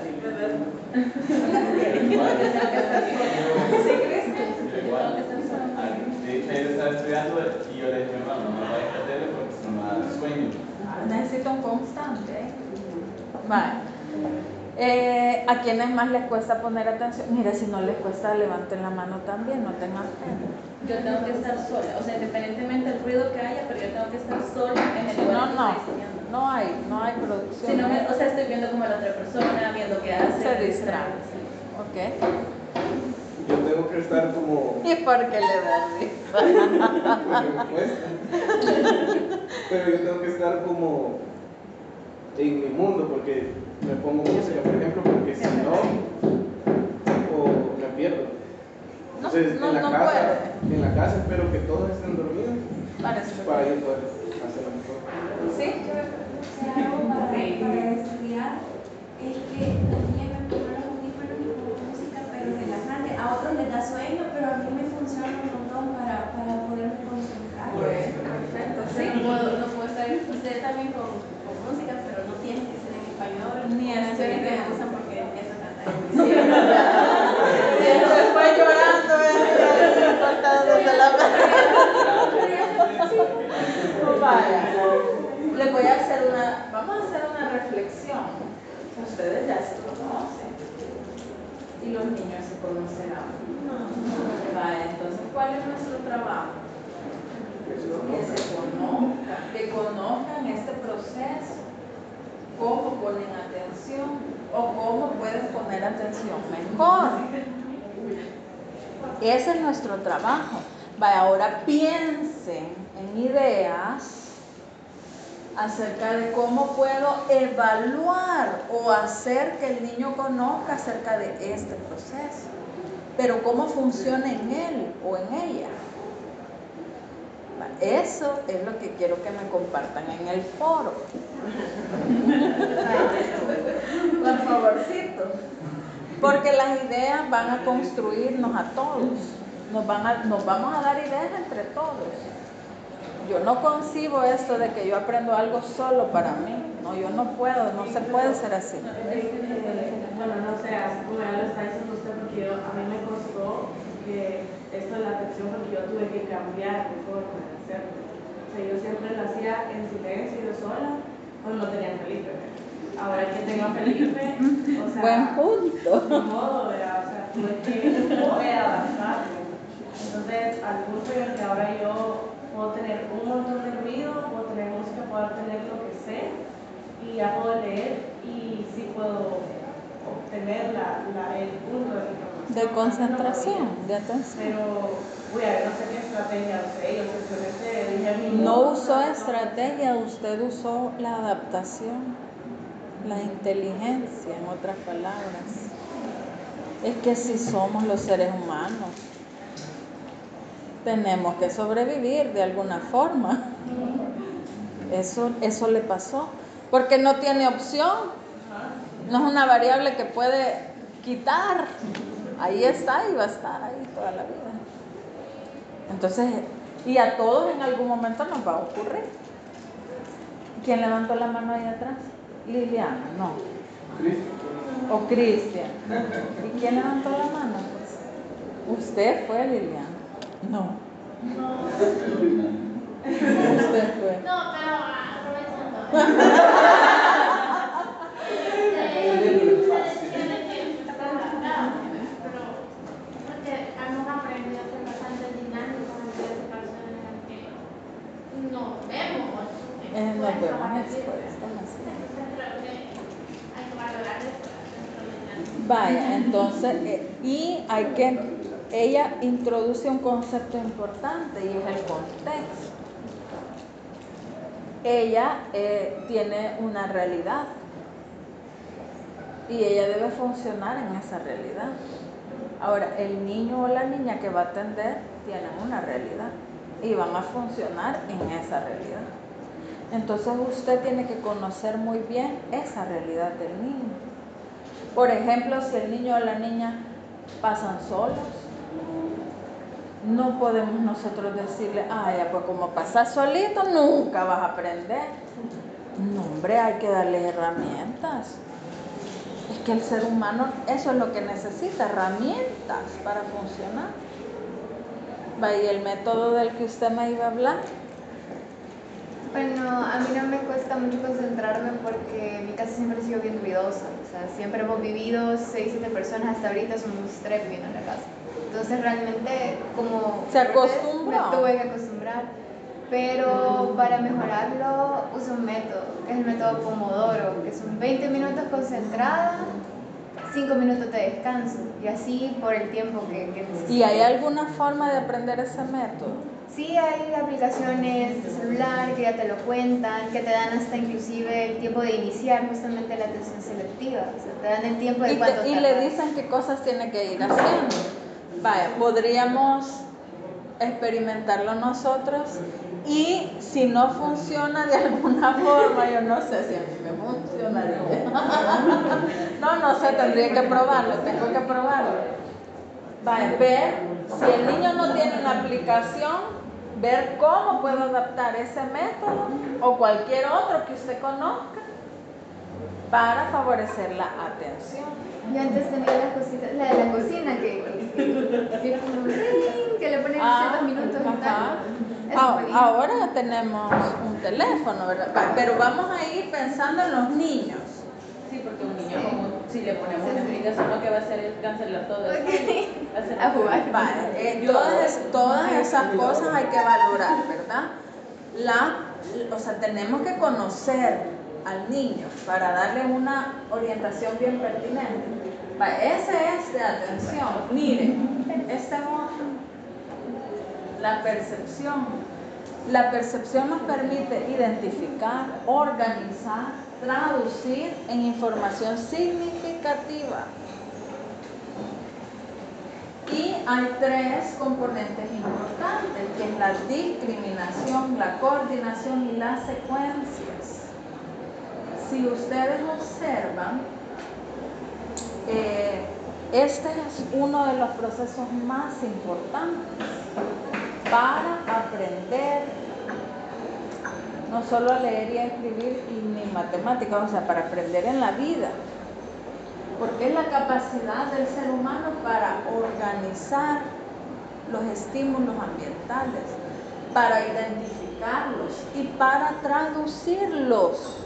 De hecho, estaba estudiando y yo le dije, hermano, no a tele porque se me va a dar sueño. Necesita un constante. ¿eh? Vale. Eh, ¿A quienes más les cuesta poner atención? Mira, si no les cuesta, levanten la mano también, no tengan pena. Yo tengo que estar sola, o sea, independientemente del ruido que haya, pero yo tengo que estar sola en el lugar no, que no, estoy estudiando. no hay, no hay producción. Si no me- o sea, estoy viendo como la otra persona, viendo qué hace. Se distrae. distraigo, Ok. Yo tengo que estar como. ¿Y por qué le da risa? porque me cuesta. Pero yo tengo que estar como en mi mundo porque me pongo música, por ejemplo, porque si no, o me pierdo. No, Entonces, no, en la no casa, puede. En la casa espero que todos estén dormidos Parece. para yo poder hacerlo mejor. ¿Sí? Yo si hago para, para estudiar es que a mí me pongo los audífonos y pongo música pero relajante. A otros les da sueño, pero a mí me funciona un montón para, para poderme concentrar. Perfecto, sí. No puedo, no puedo estar, usted también con, con música, pero no tiene que ser en español. Ni en canciones que me gustan porque empiezo a cantar. Y después llorando, ¿eh? cortándose la mano. Vaya. Les voy a hacer una, vamos a hacer una reflexión. Ustedes ya se conocen. Y los niños se conocerán. Vaya, entonces, ¿cuál es nuestro trabajo? Que se conozcan, que conozcan este proceso, cómo ponen atención o cómo pueden poner atención mejor. Ese es nuestro trabajo. Vaya, ahora piensen en ideas acerca de cómo puedo evaluar o hacer que el niño conozca acerca de este proceso, pero cómo funciona en él o en ella. Eso es lo que quiero que me compartan en el foro. Por favorcito. Porque las ideas van a construirnos a todos. Nos, van a- nos vamos a dar ideas entre todos. Yo no concibo esto de que yo aprendo algo solo para mí. No, yo no puedo, no se puede ser así. Bueno, no sé, así como ya lo está diciendo usted, porque yo, a mí me costó que esto de la atención, porque yo tuve que cambiar mi forma de hacerlo. O sea, yo siempre lo hacía en silencio, yo sola, cuando no tenía a Felipe. Ahora que tengo a Felipe, o sea, Buen punto. ni modo, ¿verdad? O sea, tuve que, tuve que adaptarme. Entonces, al punto en el que ahora yo puedo tener un montón de ruido, puedo tener música, puedo tener lo que sé, y ya puedo leer y sí puedo obtener la, la- el punto de mi. De concentración, de atención. Pero, voy a ver, no sé qué estrategia usé, yo simplemente dije a mi No modo, usó estrategia, usted usó la adaptación, la inteligencia, en otras palabras. Es que si somos los seres humanos, tenemos que sobrevivir de alguna forma. Eso, eso le pasó. Porque no tiene opción. No es una variable que puede quitar. Ahí está y va a estar ahí toda la vida. Entonces, y a todos en algún momento nos va a ocurrir. ¿Quién levantó la mano ahí atrás? Liliana, no. O Cristian. ¿Y quién levantó la mano? Usted fue Liliana. No. Usted fue. No, pero aprovechando. Nos vemos. Vaya, entonces, eh, y hay que, ella introduce un concepto importante y es el contexto. Ella eh, tiene una realidad y ella debe funcionar en esa realidad. Ahora, el niño o la niña que va a atender tienen una realidad y van a funcionar en esa realidad. Entonces usted tiene que conocer muy bien esa realidad del niño. Por ejemplo, si el niño o la niña pasan solos, no podemos nosotros decirle, ah, ya, pues como pasas solito, nunca vas a aprender. No, hombre, hay que darle herramientas. Es que el ser humano, eso es lo que necesita, herramientas para funcionar. Y el método del que usted me iba a hablar, Bueno, a mí no me cuesta mucho concentrarme porque mi casa siempre ha sido bien ruidosa. O sea, siempre hemos vivido 6, 7 personas, hasta ahorita somos tres viviendo en la casa. Entonces realmente como... Se acostumbró. Me tuve que acostumbrar. Pero para mejorarlo uso un método, que es el método Pomodoro, que son 20 minutos concentrada, 5 minutos de descanso. Y así por el tiempo que, que necesito. ¿y hay alguna forma de aprender ese método? Sí, hay aplicaciones de celular que ya te lo cuentan, que te dan hasta inclusive el tiempo de iniciar justamente la atención selectiva. O sea, te dan el tiempo de Y, cuánto te- y le dicen qué cosas tiene que ir haciendo. Vaya, podríamos experimentarlo nosotros y si no funciona de alguna forma, yo no sé si a mí me funcionaría. No, no sé, tendría que probarlo, tengo que probarlo. Vaya, ver si el niño no tiene una aplicación, ver cómo puedo adaptar ese método o cualquier otro que usted conozca para favorecer la atención. Yo antes tenía las cositas, la de la cocina que, que, que, que le ponen Ah, ciertos minutos y tal. Ah. Ahora tenemos un teléfono, ¿verdad? Pero vamos a ir pensando en los niños. Sí, porque un niño como si le ponemos una explicación lo que va a hacer es cancelar todo eso. Ok. Hacer A jugar. Vale, eh, todas, todas esas cosas hay que valorar, ¿verdad? La, o sea, tenemos que conocer al niño para darle una orientación bien pertinente. Ese es de atención. Miren, este otro, la percepción. La percepción nos permite identificar, organizar, traducir en información significativa. Y hay tres componentes importantes, que es la discriminación, la coordinación y las secuencias. Si ustedes observan, eh, este es uno de los procesos más importantes para aprender no solo a leer y a escribir y ni matemáticas, o sea, para aprender en la vida. Porque es la capacidad del ser humano para organizar los estímulos ambientales, para identificarlos y para traducirlos.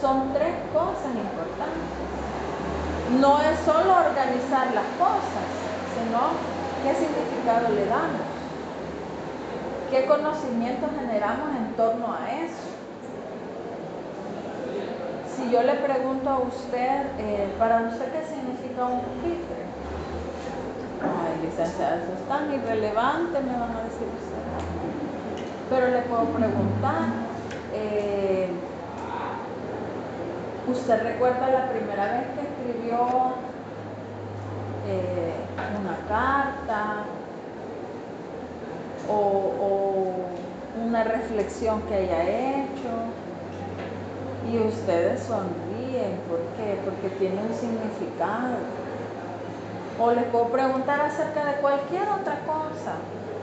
Son tres cosas importantes. No es solo organizar las cosas, sino qué significado le damos, qué conocimiento generamos en torno a eso. Si yo le pregunto a usted, eh, para usted qué significa un pupitre, ay licenciada, eso es tan irrelevante, me van a decir usted. Pero le puedo preguntar, eh, ¿usted recuerda la primera vez que escribió eh, una carta o, o una reflexión que haya hecho. Y ustedes sonríen, ¿por qué? Porque tiene un significado. O les puedo preguntar acerca de cualquier otra cosa.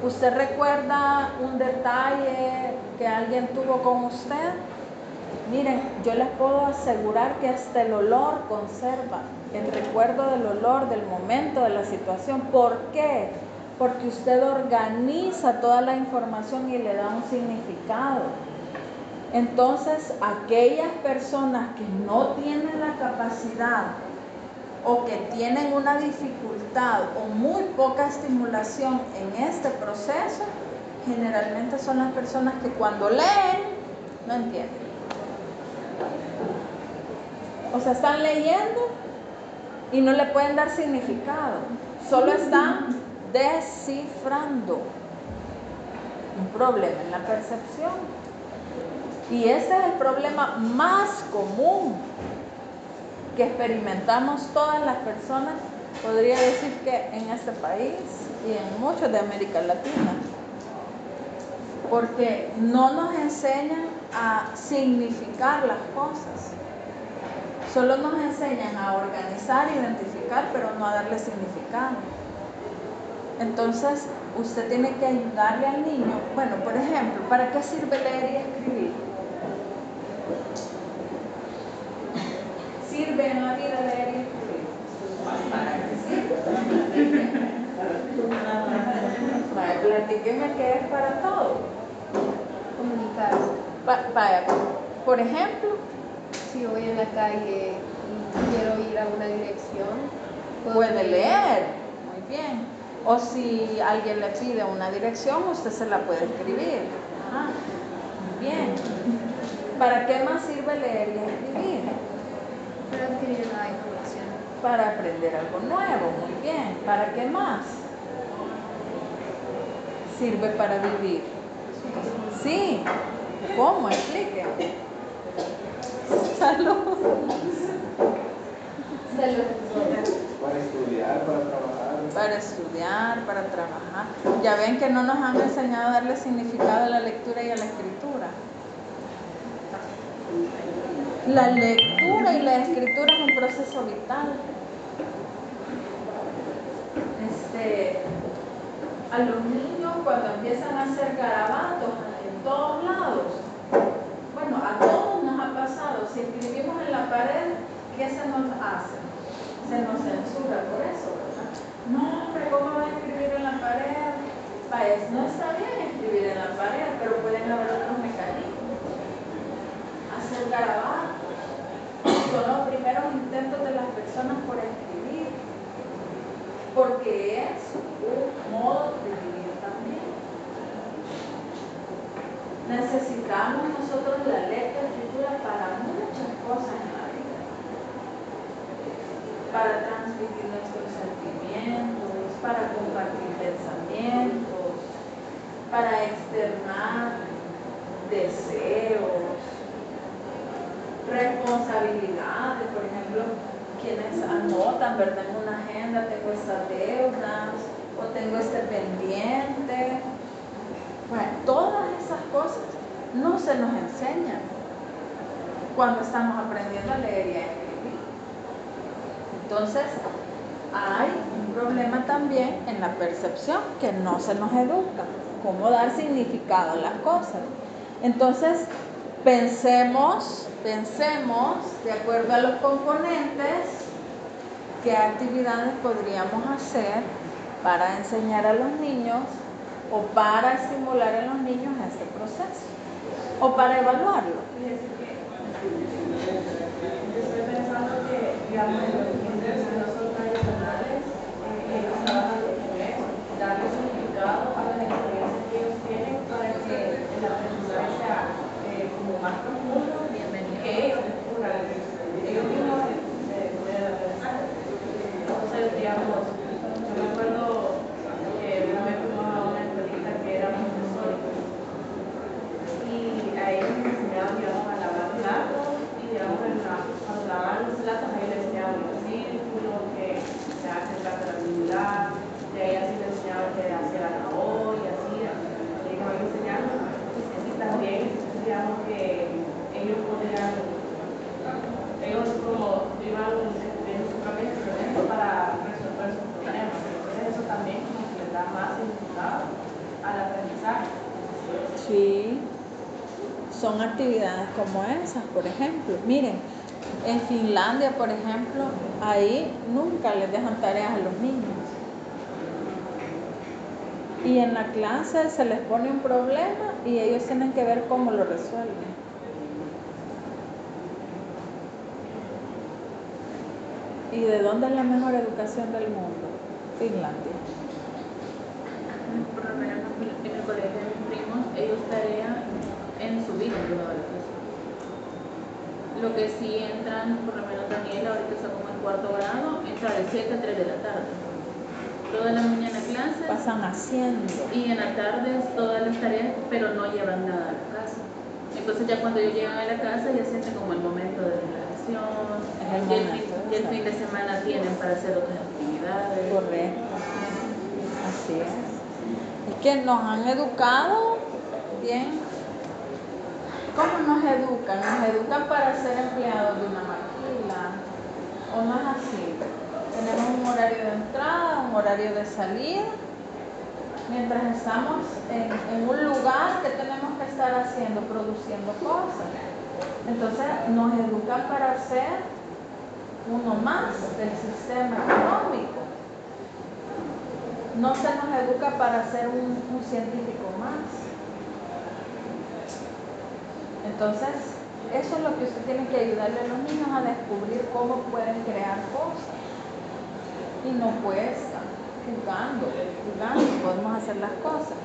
¿Usted recuerda un detalle que alguien tuvo con usted? Miren, yo les puedo asegurar que hasta el olor conserva, el recuerdo del olor, del momento, de la situación. ¿Por qué? Porque usted organiza toda la información y le da un significado. Entonces, aquellas personas que no tienen la capacidad o que tienen una dificultad o muy poca estimulación en este proceso, generalmente son las personas que cuando leen no entienden. O sea, están leyendo y no le pueden dar significado, solo están descifrando un problema en la percepción. Y ese es el problema más común que experimentamos todas las personas, podría decir que en este país y en muchos de América Latina. Porque no nos enseñan a significar las cosas. Solo nos enseñan a organizar, identificar, pero no a darle significado. Entonces, usted tiene que ayudarle al niño. Bueno, por ejemplo, ¿para qué sirve leer y escribir? sirve en la vida leer y escribir? ¿Para qué sirve? Platíqueme qué es para todo. Comunicar. Vaya, por ejemplo, Si voy en la calle y quiero ir a una dirección, puede leer, muy bien. O si alguien le pide una dirección, usted se la puede escribir. Ajá, muy bien. ¿Para qué más sirve leer y escribir? Para adquirir nueva información. Para aprender algo nuevo, muy bien. ¿Para qué más? Sirve para vivir. Sí. ¿Cómo? Explique. Salud. Para estudiar, para trabajar. Para estudiar, para trabajar. Ya ven que no nos han enseñado a darle significado a la lectura y a la escritura. La lectura y la escritura es un proceso vital. Este, a los niños cuando empiezan a hacer garabatos todos lados, bueno, a todos nos ha pasado, si escribimos en la pared, ¿qué se nos hace? Se nos censura por eso, ¿verdad? No, hombre, ¿cómo va a escribir en la pared? Vaya, no está bien escribir en la pared, pero pueden haber otros mecanismos. Hacer garabatos son los primeros intentos de las personas por escribir, porque es un modo de también. Necesitamos nosotros la letra y escritura para muchas cosas en la vida, para transmitir nuestros sentimientos, para compartir pensamientos, para externar deseos, responsabilidades, por ejemplo, quienes anotan, ¿verdad? En una agenda tengo estas deudas o tengo este pendiente. Bueno, todas esas cosas no se nos enseñan cuando estamos aprendiendo a leer y a escribir. Entonces, hay un problema también en la percepción que no se nos educa, cómo dar significado a las cosas. Entonces, pensemos, pensemos, de acuerdo a los componentes, qué actividades podríamos hacer para enseñar a los niños o para estimular a los niños este proceso o para evaluarlo. Yo estoy pensando que, digamos, en los son tradicionales, eh, ellos trabajan con eso, darle significado a las experiencias que ellos tienen para que el aprendizaje sea eh, como más profundo, que ellos mismos se pueden aprendizaje. Entonces, digamos, yo me acuerdo que una vez fuimos a una escuelita que era Montessori y a ellos les enseñaban, digamos, a lavar platos y, digamos, en la- cuando lavaban los platos, ahí les enseñaban los círculos, que se hace el plato de la comunidad, Sí, son actividades como esas, por ejemplo. Miren, en Finlandia, por ejemplo, ahí nunca les dejan tareas a los niños. Y en la clase se les pone un problema y ellos tienen que ver cómo lo resuelven. ¿Y de dónde es la mejor educación del mundo? Finlandia. Por lo menos en el colegio de mis primos, ellos tarea en su vida han llevado a la casa. Lo que sí entran, por lo menos Daniela, ahorita está como en cuarto grado, entra de 7 a 3 de la tarde. Toda la mañana clases Pasan haciendo. y en la tarde todas las tareas, pero no llevan nada a la casa. Entonces ya cuando ellos llegan a la casa ya sienten como el momento de relajación, y el, fin, y el fin de semana tienen para hacer otras actividades. Correcto. Así es. Es que nos han educado bien. ¿Cómo nos educan? Nos educan para ser empleados de una maquila. ¿O no es así? Tenemos un horario de entrada, un horario de salida. Mientras estamos en, un lugar que tenemos que estar haciendo, produciendo cosas. Entonces nos educan para ser uno más del sistema económico. No se nos educa para ser un científico más. Entonces, eso es lo que usted tiene que ayudarle a los niños a descubrir cómo pueden crear cosas. Y no cuesta, jugando, jugando podemos hacer las cosas.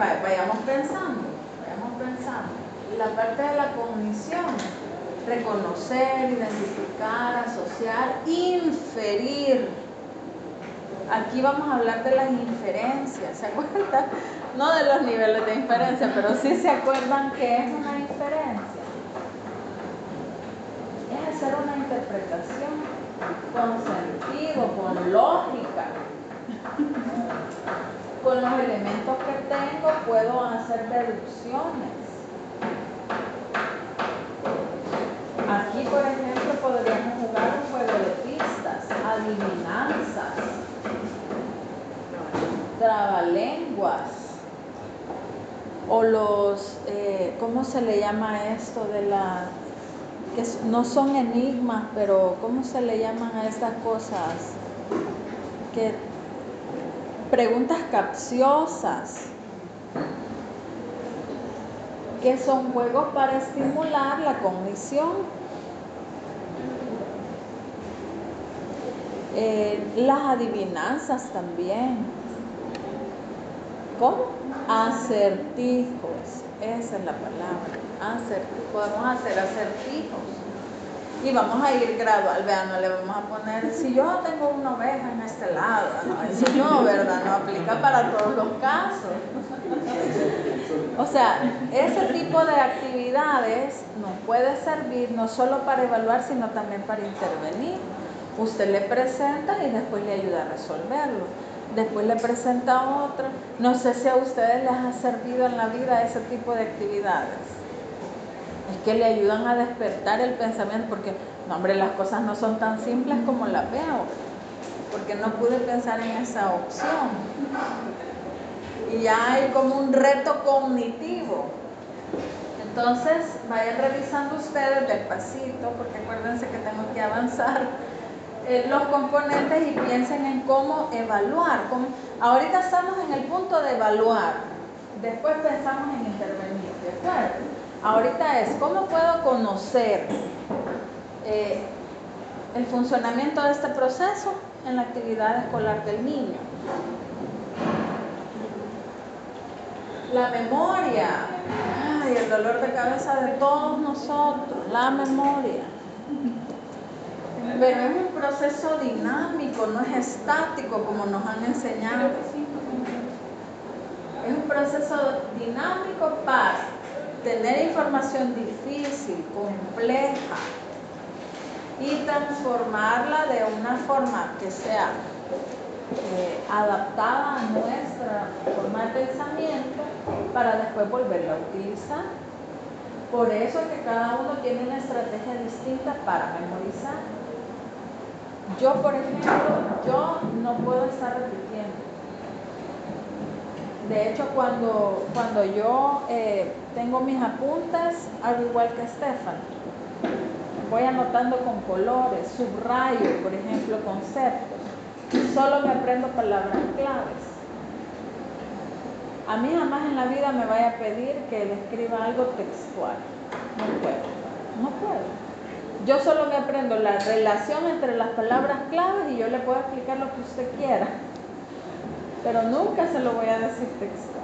Va- Vayamos pensando, vayamos pensando. La parte de la cognición, reconocer, identificar, asociar, inferir. Aquí vamos a hablar de las inferencias, ¿se acuerdan? No de los niveles de inferencia, pero sí se acuerdan que es una inferencia. Es hacer una interpretación con sentido, con lógica. Con los elementos que tengo puedo hacer deducciones. Aquí, por ejemplo, podríamos jugar un juego de pistas, adivinanzas, trabalenguas, o los, eh, ¿cómo se le llama esto de la, que no son enigmas, pero ¿cómo se le llaman a estas cosas? Que preguntas capciosas, que son juegos para estimular la cognición. Eh, las adivinanzas también. ¿Cómo? Acertijos. Esa es la palabra. Acertijos. Podemos hacer acertijos. Y vamos a ir gradual. Vean, no le vamos a poner, si yo tengo una oveja en este lado, no, eso no, ¿verdad? No aplica para todos los casos. O sea, ese tipo de actividades nos puede servir no solo para evaluar, sino también para intervenir. Usted le presenta y después le ayuda a resolverlo. Después le presenta otra. No sé si a ustedes les ha servido en la vida ese tipo de actividades. Es que le ayudan a despertar el pensamiento, porque, no, hombre, las cosas no son tan simples como las veo, porque no pude pensar en esa opción. Y ya hay como un reto cognitivo. Entonces, vayan revisando ustedes despacito, porque acuérdense que tengo que avanzar eh, los componentes y piensen en cómo evaluar. Ahorita estamos en el punto de evaluar, después pensamos en intervenir, ¿de acuerdo? Ahorita es cómo puedo conocer eh, el funcionamiento de este proceso en la actividad escolar del niño. La memoria, ay, el dolor de cabeza de todos nosotros, la memoria. Pero es un proceso dinámico, no es estático como nos han enseñado. Es un proceso dinámico para tener información difícil, compleja y transformarla de una forma que sea eh, adaptada a nuestra forma de pensamiento para después volverla a utilizar. Por eso es que cada uno tiene una estrategia distinta para memorizar. Yo, por ejemplo, yo no puedo estar repitiendo. De hecho, cuando, cuando yo eh, tengo mis apuntes, hago igual que Estefan. Voy anotando con colores, subrayo, por ejemplo, conceptos. Solo me aprendo palabras claves. A mí jamás en la vida me vaya a pedir que le escriba algo textual. No puedo, no puedo. Yo solo me aprendo la relación entre las palabras claves y yo le puedo explicar lo que usted quiera. Pero nunca se lo voy a decir textual.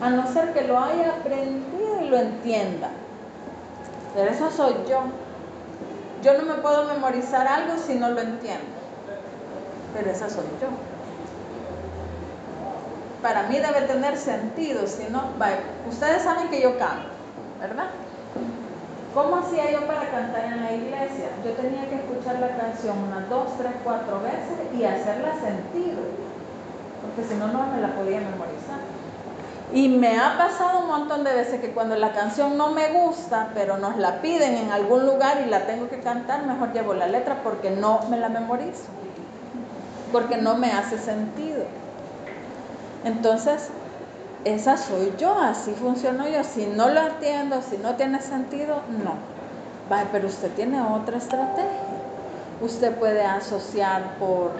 A no ser que lo haya aprendido y lo entienda. Pero eso soy yo. Yo no me puedo memorizar algo si no lo entiendo. Pero esa soy yo para mí debe tener sentido, si no, ustedes saben que yo canto, ¿verdad? ¿Cómo hacía yo para cantar en la iglesia? Yo tenía que escuchar la canción unas dos, tres, cuatro veces y hacerla sentido, porque si no, no me la podía memorizar. Y me ha pasado un montón de veces que cuando la canción no me gusta, pero nos la piden en algún lugar y la tengo que cantar, mejor llevo la letra porque no me la memorizo, porque no me hace sentido. Entonces, esa soy yo, así funciono yo. Si no lo entiendo, si no tiene sentido, no. Vale, pero usted tiene otra estrategia. Usted puede asociar por,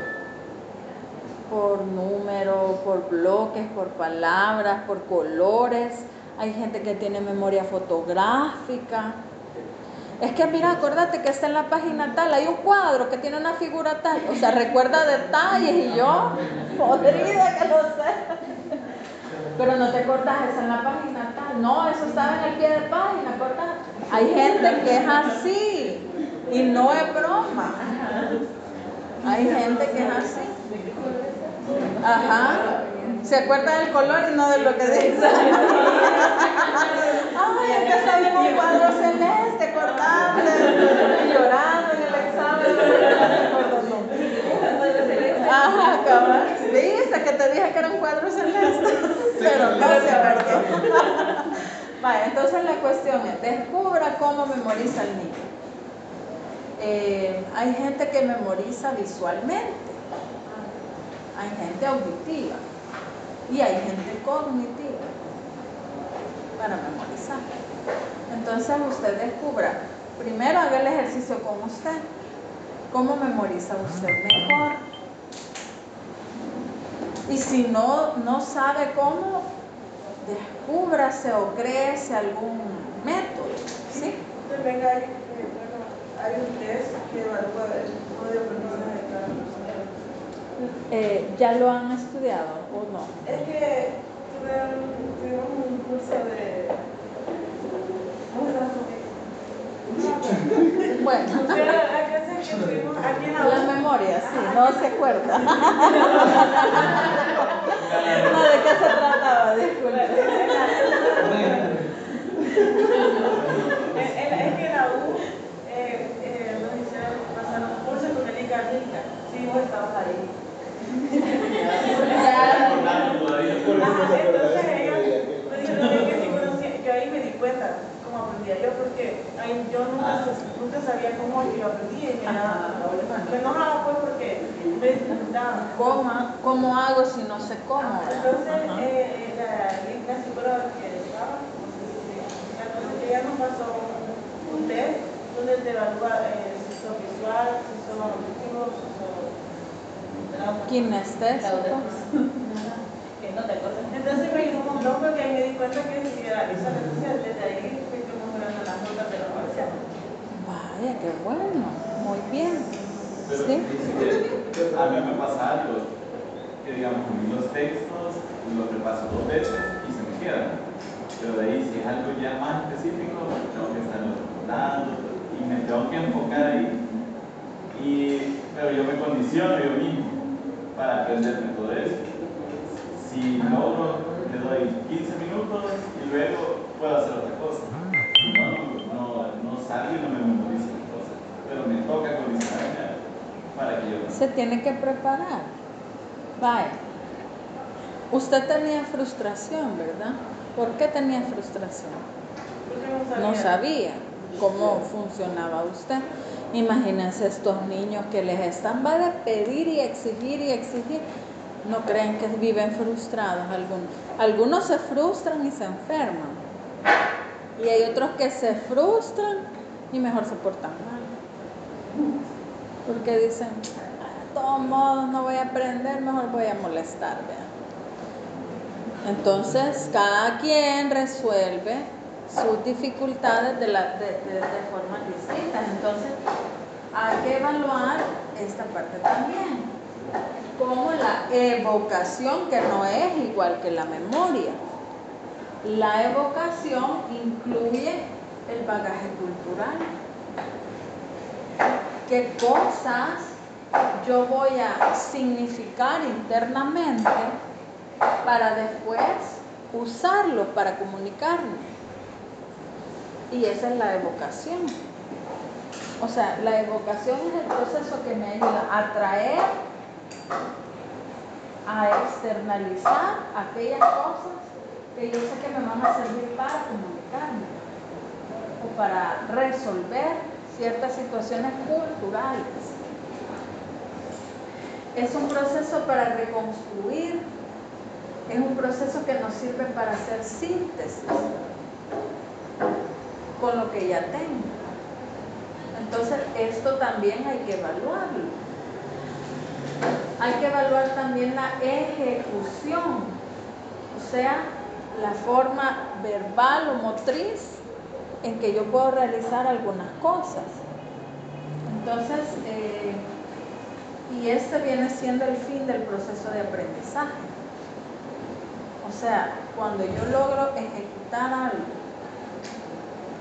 por número, por bloques, por palabras, por colores. Hay gente que tiene memoria fotográfica. Es que mira, acuérdate que está en la página tal, hay un cuadro que tiene una figura tal, o sea, recuerda detalles y yo, podrida que lo sé. Pero no te acordás, está en la página tal. No, eso estaba en el pie de página, acordás. Hay gente que es así y no es broma. Hay gente que es así. Ajá. Se acuerda del color y no de lo que dice. Ay, es que salió un cuadro celeste, acordable. Y llorando en el examen. Ajá, cabrón. ¿Viste que te dije que era un cuadro celeste? Pero no se acordó. Vale, entonces la cuestión es, descubra cómo memoriza el niño. Eh, hay gente que memoriza visualmente, hay gente auditiva y hay gente cognitiva para memorizar. Entonces usted descubra, primero haga el ejercicio con usted. ¿Cómo memoriza usted mejor? Y si no, no sabe cómo, descúbrase o créese algún método. ¿sí? También hay, eh, bueno, hay un test que evalúa el tipo de aprendizaje de cada persona. Eh, ¿Ya lo han estudiado o no? Es que tuve- tuvimos un curso de... Bueno, la clase que tuvimos aquí en la la U- memoria, sí, no se acuerda. No, ¿de qué se trataba? Disculpe. Es que en la U eh, eh, nos hicieron pasar un curso con Erika Rica. Sí, vos estabas ahí. Entonces ella me dijo también que sí conocía, yo ahí me di cuenta cómo aprendía yo, porque ahí yo nunca, nunca sabía cómo yo aprendía y me, daba- me enojaba pues porque me dificultaba. ¿Cómo, ¿Cómo hago si no sé cómo? Ajá, Entonces, eh, la, la psicóloga que estaba, no sé si- la cosa es que ella nos pasó un, test donde te evalúa eh, si sos visual, si sos auditivo, si sos... Kinestésico. Entonces me ayudó un montón porque ahí me di cuenta que si realizo entonces desde ahí como las notas de la universidad. Vaya, qué bueno. Muy bien. Pero ¿Sí? que a mí me pasa algo, que digamos, los textos los repaso dos veces y se me quedan. Pero de ahí, si es algo ya más específico, tengo que estarlo recordando y me tengo que enfocar ahí. Y, pero yo me condiciono yo mismo para aprenderme todo eso. Si logro, le doy 15 minutos y luego puedo hacer otra cosa. No, no, no salgo y no me memorizo las cosas. Pero me toca condicionarme para que yo Se tiene que preparar. Vaya. Usted tenía frustración, ¿verdad? ¿Por qué tenía frustración? Porque no No sabía. sabía cómo funcionaba usted. Imagínense estos niños que les están va a pedir y exigir y exigir No creen que viven frustrados algunos. Algunos se frustran y se enferman. Y hay otros que se frustran y mejor se portan mal. Porque dicen, "Ah, de todos modos no voy a aprender, mejor voy a molestar. vean". Entonces, cada quien resuelve sus dificultades de, la- de, de- de formas distintas. Entonces, hay que evaluar esta parte también, como la evocación, que no es igual que la memoria. La evocación incluye el bagaje cultural. ¿Qué cosas yo voy a significar internamente para después usarlo para comunicarme? Y esa es la evocación. O sea, la evocación es el proceso que me ayuda a traer, a externalizar aquellas cosas que yo sé que me van a servir para comunicarme o para resolver ciertas situaciones culturales. Es un proceso para reconstruir, es un proceso que nos sirve para hacer síntesis con lo que ya tengo. Entonces, esto también hay que evaluarlo. Hay que evaluar también la ejecución, o sea, la forma verbal o motriz en que yo puedo realizar algunas cosas. Entonces, eh, y este viene siendo el fin del proceso de aprendizaje. O sea, cuando yo logro ejecutar algo,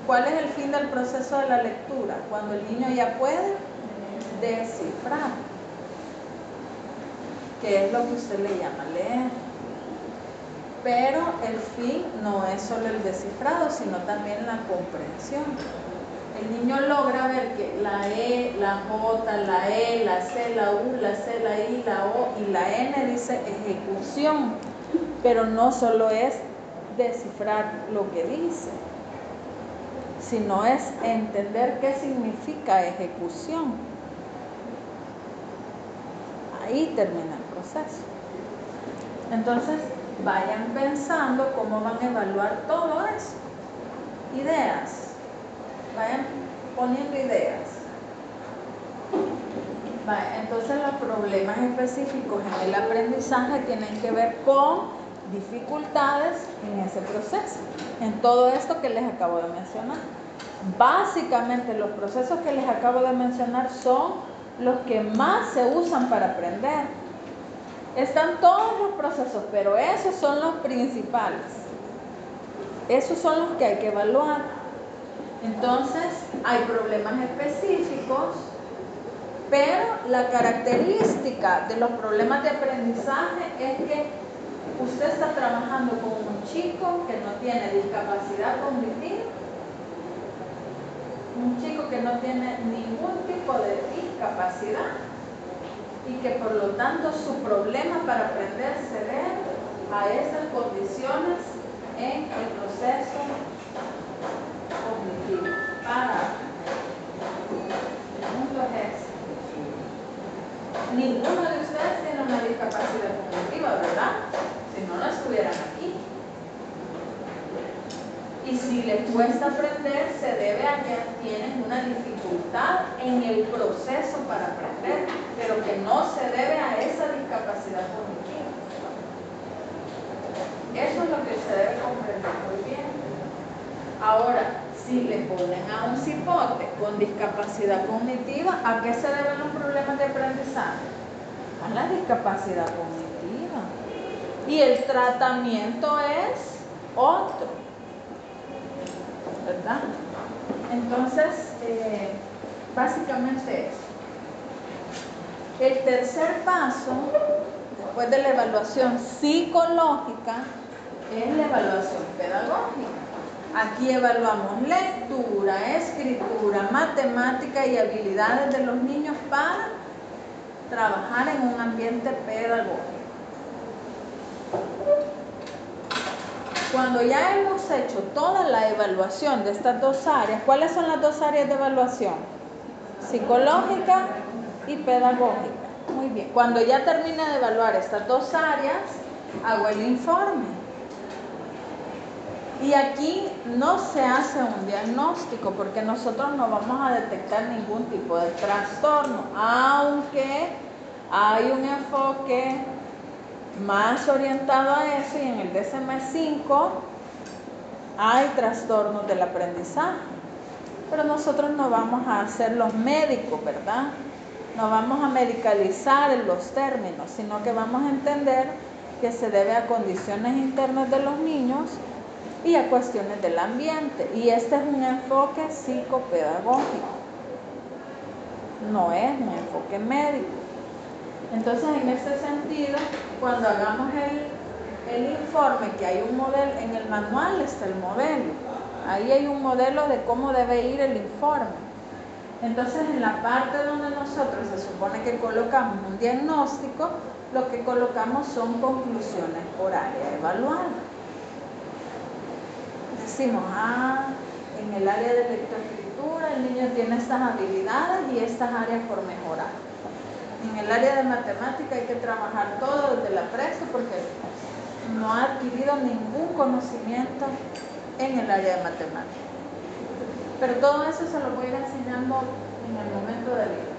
¿cuál es el fin del proceso de la lectura? Cuando el niño ya puede descifrar, que es lo que usted le llama leer. Pero el fin no es solo el descifrado, sino también la comprensión. El niño logra ver que la E, la J, la E, la C, la U, la C, la I, la O y la N dice ejecución, pero no solo es descifrar lo que dice, sino es entender qué significa ejecución. Ahí termina el proceso. Entonces, vayan pensando cómo van a evaluar todo eso. Ideas. Vayan poniendo ideas. Entonces los problemas específicos en el aprendizaje tienen que ver con dificultades en ese proceso, en todo esto que les acabo de mencionar. Básicamente los procesos que les acabo de mencionar son los que más se usan para aprender. Están todos los procesos, pero esos son los principales. Esos son los que hay que evaluar. Entonces, hay problemas específicos, pero la característica de los problemas de aprendizaje es que usted está trabajando con un chico que no tiene discapacidad cognitiva, un chico que no tiene ningún tipo de discapacidad y que por lo tanto su problema para aprender se debe a esas condiciones en el proceso cognitivo para el punto es. Ninguno de ustedes tiene una discapacidad cognitiva, ¿verdad? Si no, no estuvieran aquí. Y si les cuesta aprender, se debe a que tienen una dificultad en el proceso para aprender, pero que no se debe a esa discapacidad cognitiva. Eso es lo que se debe comprender muy bien. Ahora, si le ponen a un cipote con discapacidad cognitiva, ¿a qué se deben los problemas de aprendizaje? A la discapacidad cognitiva. Y el tratamiento es otro. ¿Verdad? Entonces, eh, básicamente eso. El tercer paso, después de la evaluación psicológica, es la evaluación pedagógica. Aquí evaluamos lectura, escritura, matemática y habilidades de los niños para trabajar en un ambiente pedagógico. Cuando ya hemos hecho toda la evaluación de estas dos áreas, ¿cuáles son las dos áreas de evaluación? Psicológica y pedagógica. Muy bien. Cuando ya termine de evaluar estas dos áreas, hago el informe. Y aquí no se hace un diagnóstico porque nosotros no vamos a detectar ningún tipo de trastorno, aunque hay un enfoque más orientado a eso y en el DSM-5 hay trastornos del aprendizaje. Pero nosotros no vamos a ser los médicos, ¿verdad? No vamos a medicalizar los términos, sino que vamos a entender que se debe a condiciones internas de los niños y a cuestiones del ambiente. Y este es un enfoque psicopedagógico, no es un enfoque médico. Entonces, en ese sentido, cuando hagamos el, el informe, que hay un modelo, en el manual está el modelo, ahí hay un modelo de cómo debe ir el informe. Entonces, en la parte donde nosotros se supone que colocamos un diagnóstico, lo que colocamos son conclusiones por área evaluada decimos, ah, en el área de lectoescritura el niño tiene estas habilidades y estas áreas por mejorar. En el área de matemática hay que trabajar todo desde la preso porque no ha adquirido ningún conocimiento en el área de matemática. Pero todo eso se lo voy a ir enseñando en el momento de vida.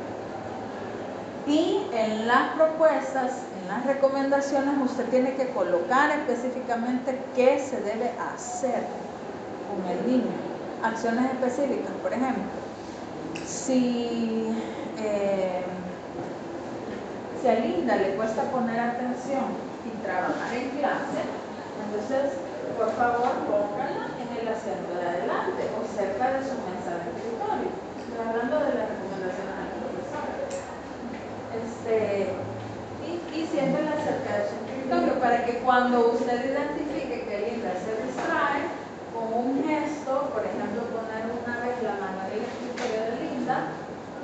Y en las propuestas, en las recomendaciones, usted tiene que colocar específicamente qué se debe hacer con el niño. Acciones específicas, por ejemplo, si, eh, si a Linda le cuesta poner atención y trabajar en clase, entonces por favor póngala en el asiento de adelante o cerca de su mesa de escritorio. Estoy hablando de las recomendaciones del profesor. Este, y, y siempre la cerca de su escritorio para que cuando usted identifique que Linda se distrae, con un gesto, por ejemplo, poner una vez la mano en el escritorio de Linda,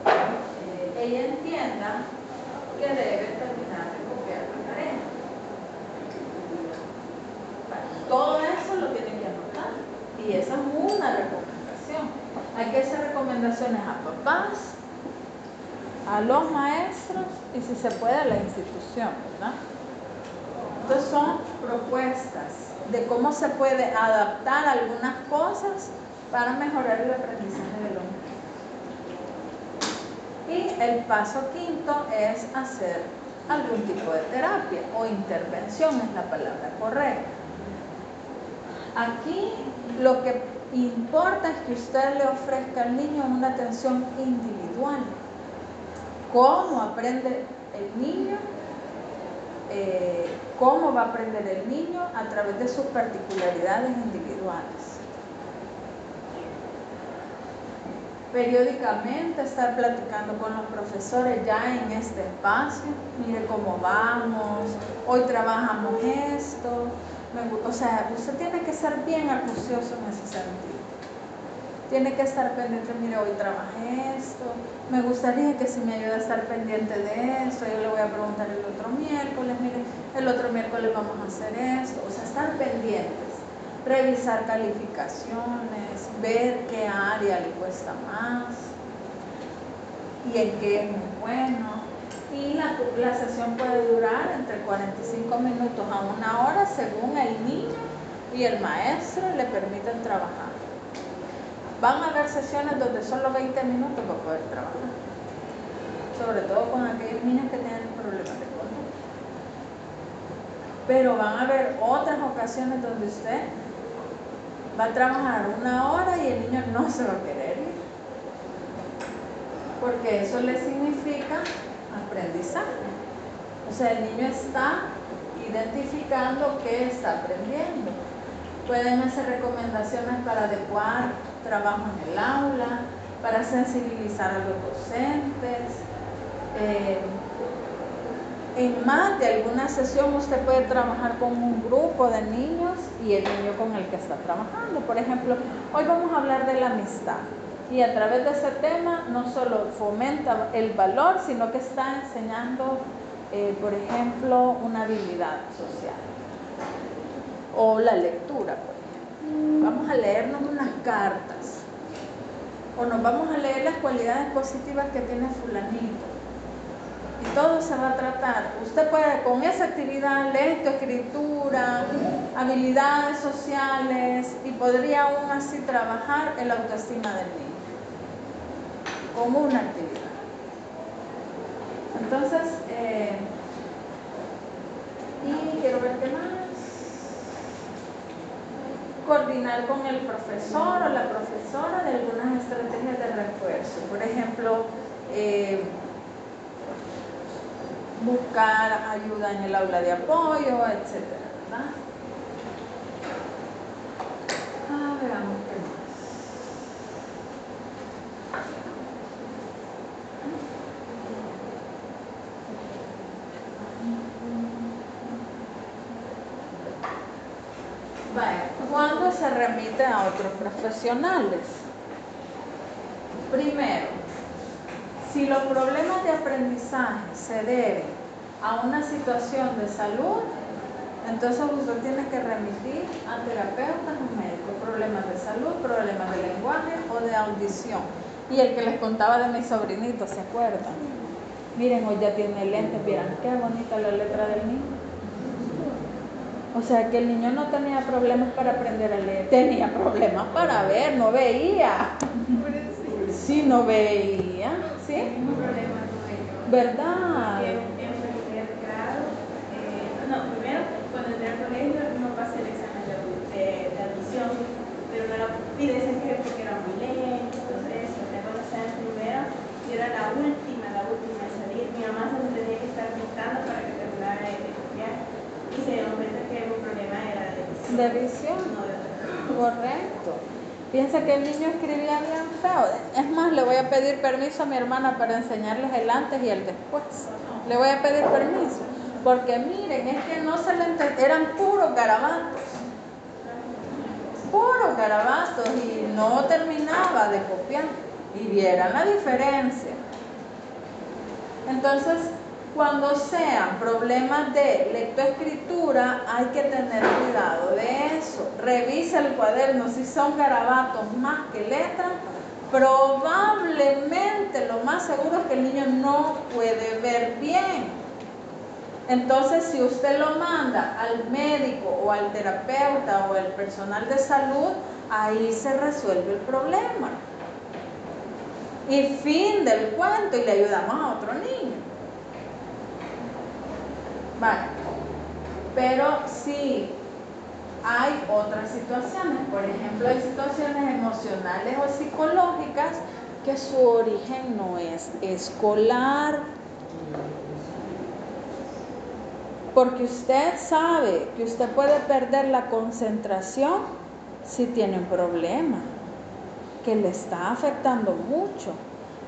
eh, ella entienda que debe terminar de copiar la tarea. todo eso lo tienen que anotar y esa es una recomendación. Hay que hacer recomendaciones a papás, a los maestros y si se puede a la institución, ¿verdad? Entonces son propuestas de cómo se puede adaptar algunas cosas para mejorar el aprendizaje. Y el paso quinto es hacer algún tipo de terapia o intervención es la palabra correcta. Aquí lo que importa es que usted le ofrezca al niño una atención individual. ¿Cómo aprende el niño? Eh, cómo va a aprender el niño a través de sus particularidades individuales. Periódicamente estar platicando con los profesores ya en este espacio, mire cómo vamos, hoy trabajamos esto, o sea, usted tiene que ser bien acucioso en ese sentido. Tiene que estar pendiente, mire, hoy trabajé esto, me gustaría que si me ayuda a estar pendiente de esto, yo le voy a preguntar el otro miércoles, mire, el otro miércoles vamos a hacer esto, o sea, estar pendientes, revisar calificaciones, ver qué área le cuesta más y en qué es muy bueno. Y la, la sesión puede durar entre 45 minutos a una hora según el niño y el maestro le permiten trabajar. Van a haber sesiones donde solo 20 minutos para poder trabajar. Sobre todo con aquellos niños que tienen problemas de conducta. Pero van a haber otras ocasiones donde usted va a trabajar una hora y el niño no se va a querer ir. Porque eso le significa aprendizaje. O sea, el niño está identificando qué está aprendiendo. Pueden hacer recomendaciones para adecuar trabajo en el aula, para sensibilizar a los docentes. Eh, en más de alguna sesión usted puede trabajar con un grupo de niños y el niño con el que está trabajando. Por ejemplo, hoy vamos a hablar de la amistad y a través de ese tema no solo fomenta el valor, sino que está enseñando, eh, por ejemplo, una habilidad social o la lectura, por ejemplo. Vamos a leernos unas cartas o nos vamos a leer las cualidades positivas que tiene fulanito. Y todo se va a tratar. Usted puede con esa actividad, lectoescritura, habilidades sociales y podría aún así trabajar en la autoestima del niño con una actividad. Entonces, eh, y quiero ver qué más. Coordinar con el profesor o la profesora de algunas estrategias de refuerzo. Por ejemplo, eh, buscar ayuda en el aula de apoyo, etcétera, ¿verdad? Ah, veamos qué. Vaya, ¿cuándo se remite a otros profesionales? Primero, si los problemas de aprendizaje se deben a una situación de salud, entonces usted tiene que remitir a terapeutas o médicos, problemas de salud, problemas de lenguaje o de audición. Y el que les contaba de mi sobrinito, ¿se acuerdan? Miren, hoy ya tiene lentes, miren qué bonita la letra del niño. O sea que el niño no tenía problemas para aprender a leer, tenía problemas para ver, no veía. Sí, no veía, ¿sí? Un problema tuve yo. ¿Verdad? Que en primer grado, eh, no, primero, cuando entré al colegio no pasé el examen de, de, de admisión, pero no lo y decían que porque era muy lento, entonces eso, ya cuando estaba en primero, yo era la última, la última en salir, mi mamá se me tenía que estar gritando para que terminara de, copiar, y se dieron cuenta que mi problema era de visión. De visión. No de. Correcto. Piensa que el niño escribía bien feo. Es más, le voy a pedir permiso a mi hermana para enseñarles el antes y el después. Le voy a pedir permiso. Porque miren, es que no se le ente- eran puros garabatos. Puros garabatos y no terminaba de copiar. Y vieran la diferencia. Entonces, cuando sean problemas de lectoescritura, hay que tener cuidado de eso. Revisa el cuaderno, si son garabatos más que letras, probablemente lo más seguro es que el niño no puede ver bien. Entonces, si usted lo manda al médico o al terapeuta o al personal de salud, ahí se resuelve el problema. Y fin del cuento y le ayudamos a otro niño. Vale. Pero sí hay otras situaciones, por ejemplo, hay situaciones emocionales o psicológicas que su origen no es escolar. Porque usted sabe que usted puede perder la concentración si tiene un problema que le está afectando mucho.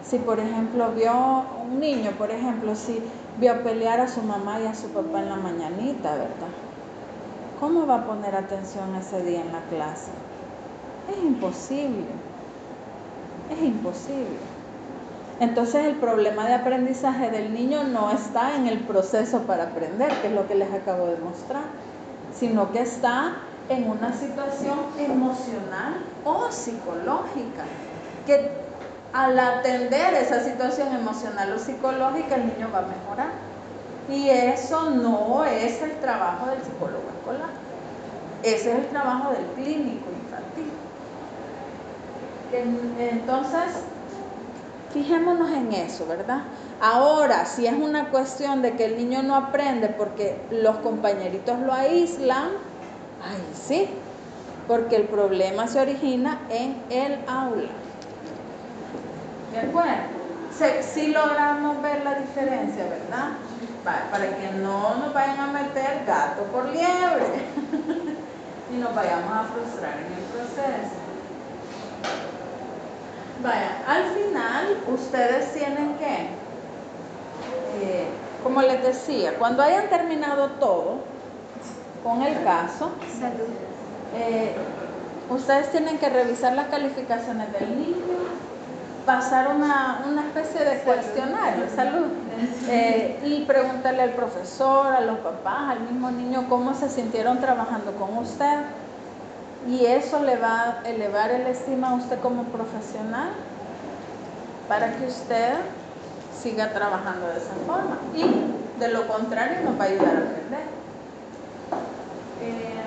Si por ejemplo vio un niño, por ejemplo, si vio pelear a su mamá y a su papá en la mañanita, ¿verdad? ¿Cómo va a poner atención ese día en la clase? Es imposible. Es imposible. Entonces el problema de aprendizaje del niño no está en el proceso para aprender, que es lo que les acabo de mostrar, sino que está en una situación emocional o psicológica, que al atender esa situación emocional o psicológica el niño va a mejorar. Y eso no es el trabajo del psicólogo escolar, ese es el trabajo del clínico infantil. Entonces, fijémonos en eso, ¿verdad? Ahora, si es una cuestión de que el niño no aprende porque los compañeritos lo aíslan, ahí sí, porque el problema se origina en el aula. ¿De acuerdo? Si logramos ver la diferencia, ¿verdad? Vale, para que no nos vayan a meter gato por liebre y nos vayamos a frustrar en el proceso. Vaya, al final ustedes tienen que, eh, como les decía, cuando hayan terminado todo con el caso, eh, ustedes tienen que revisar las calificaciones del niño, pasar una, una especie de cuestionario, salud, eh, y preguntarle al profesor, a los papás, al mismo niño cómo se sintieron trabajando con usted. Y eso le va a elevar el estima a usted como profesional para que usted siga trabajando de esa forma. Y de lo contrario nos va a ayudar a aprender. Eh,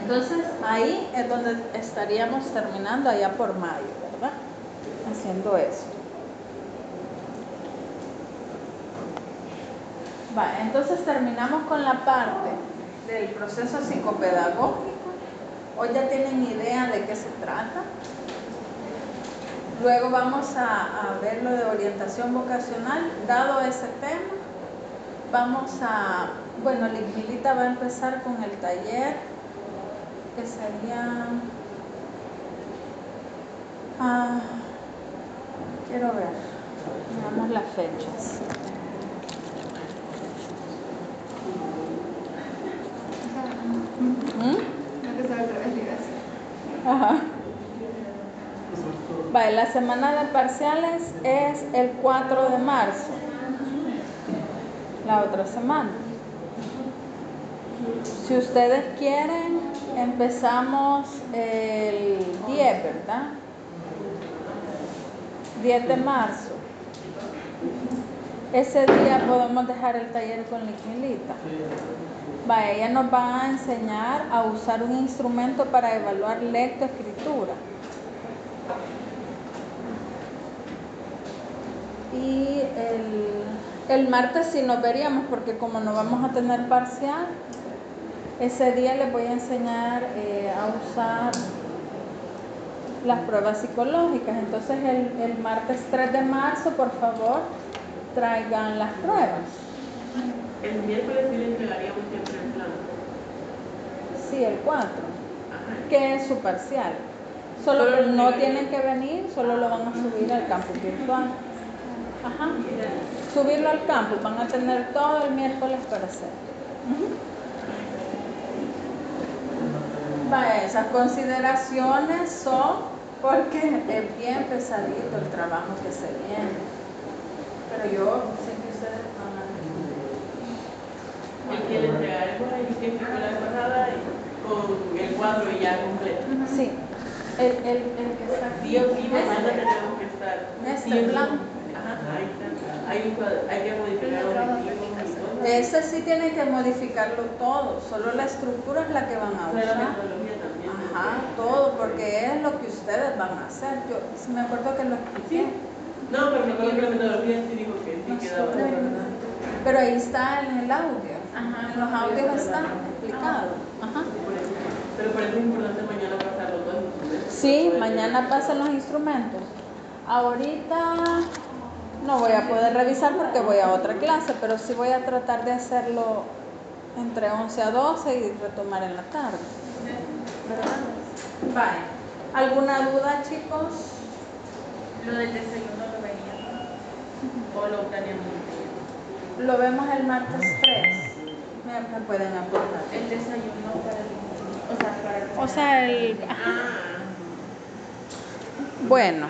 entonces ahí es donde estaríamos terminando allá por mayo, ¿verdad? Haciendo eso. Va, entonces terminamos con la parte del proceso psicopedagógico. Hoy ya tienen idea de qué se trata. Luego vamos a, a ver lo de orientación vocacional. Dado ese tema, vamos a, bueno, Milita va a empezar con el taller que sería, ah, quiero ver, veamos las fechas. ¿Mm? Ajá. Vale, la semana de parciales es el 4 de marzo, la otra semana. Si ustedes quieren, empezamos el 10, ¿verdad? 10 de marzo. Ese día podemos dejar el taller con Liquilita. Va, ella nos va a enseñar a usar un instrumento para evaluar lectoescritura. Y el, el martes sí nos veríamos porque como no vamos a tener parcial, ese día les voy a enseñar eh, a usar las pruebas psicológicas. Entonces el, el martes 3 de marzo, por favor, traigan las pruebas. El miércoles sí le entregaríamos siempre el plan. Sí, el 4, Ajá. que es su parcial. Solo Solo que no tienen que venir, solo lo van a subir al campus virtual. Ajá. Subirlo al campus, van a tener todo el miércoles para hacer. Esas consideraciones son porque es bien pesadito el trabajo que se viene. Pero yo sé que ustedes van a... El que le entregaremos el que la pasada con el cuadro ya completo. Sí, el, el, el que está aquí. Sí o sí, mañana Este. tenemos que estar. Este Sí o sí. plan. Ajá, ahí está. Hay, un cuadro, hay que modificar cosas. Ese sí tienen que modificarlo todo, solo la estructura es la que van a Pero la usar. metodología también. Ajá, todo, porque es lo que ustedes van a hacer. Yo me acuerdo que lo expliqué. Sí. No, pero me acuerdo que la metodología sí dijo que sí quedaba. Pero ahí está en el audio. Ajá, En los audios está explicado. Ajá. Por eso. Pero por eso es importante mañana pasar los dos instrumentos. Sí, mañana pasan los instrumentos. Ahorita no voy a poder revisar porque voy a otra clase, pero sí voy a tratar de hacerlo entre 11 a 12 y retomar en la tarde. ¿Verdad? Vale. ¿Alguna duda, chicos? Lo del desayuno lo venían. O lo planeamos. Lo vemos el martes 3. Me, me pueden apuntar. El desayuno para el. O sea, para el. O sea, el... Ah. Bueno,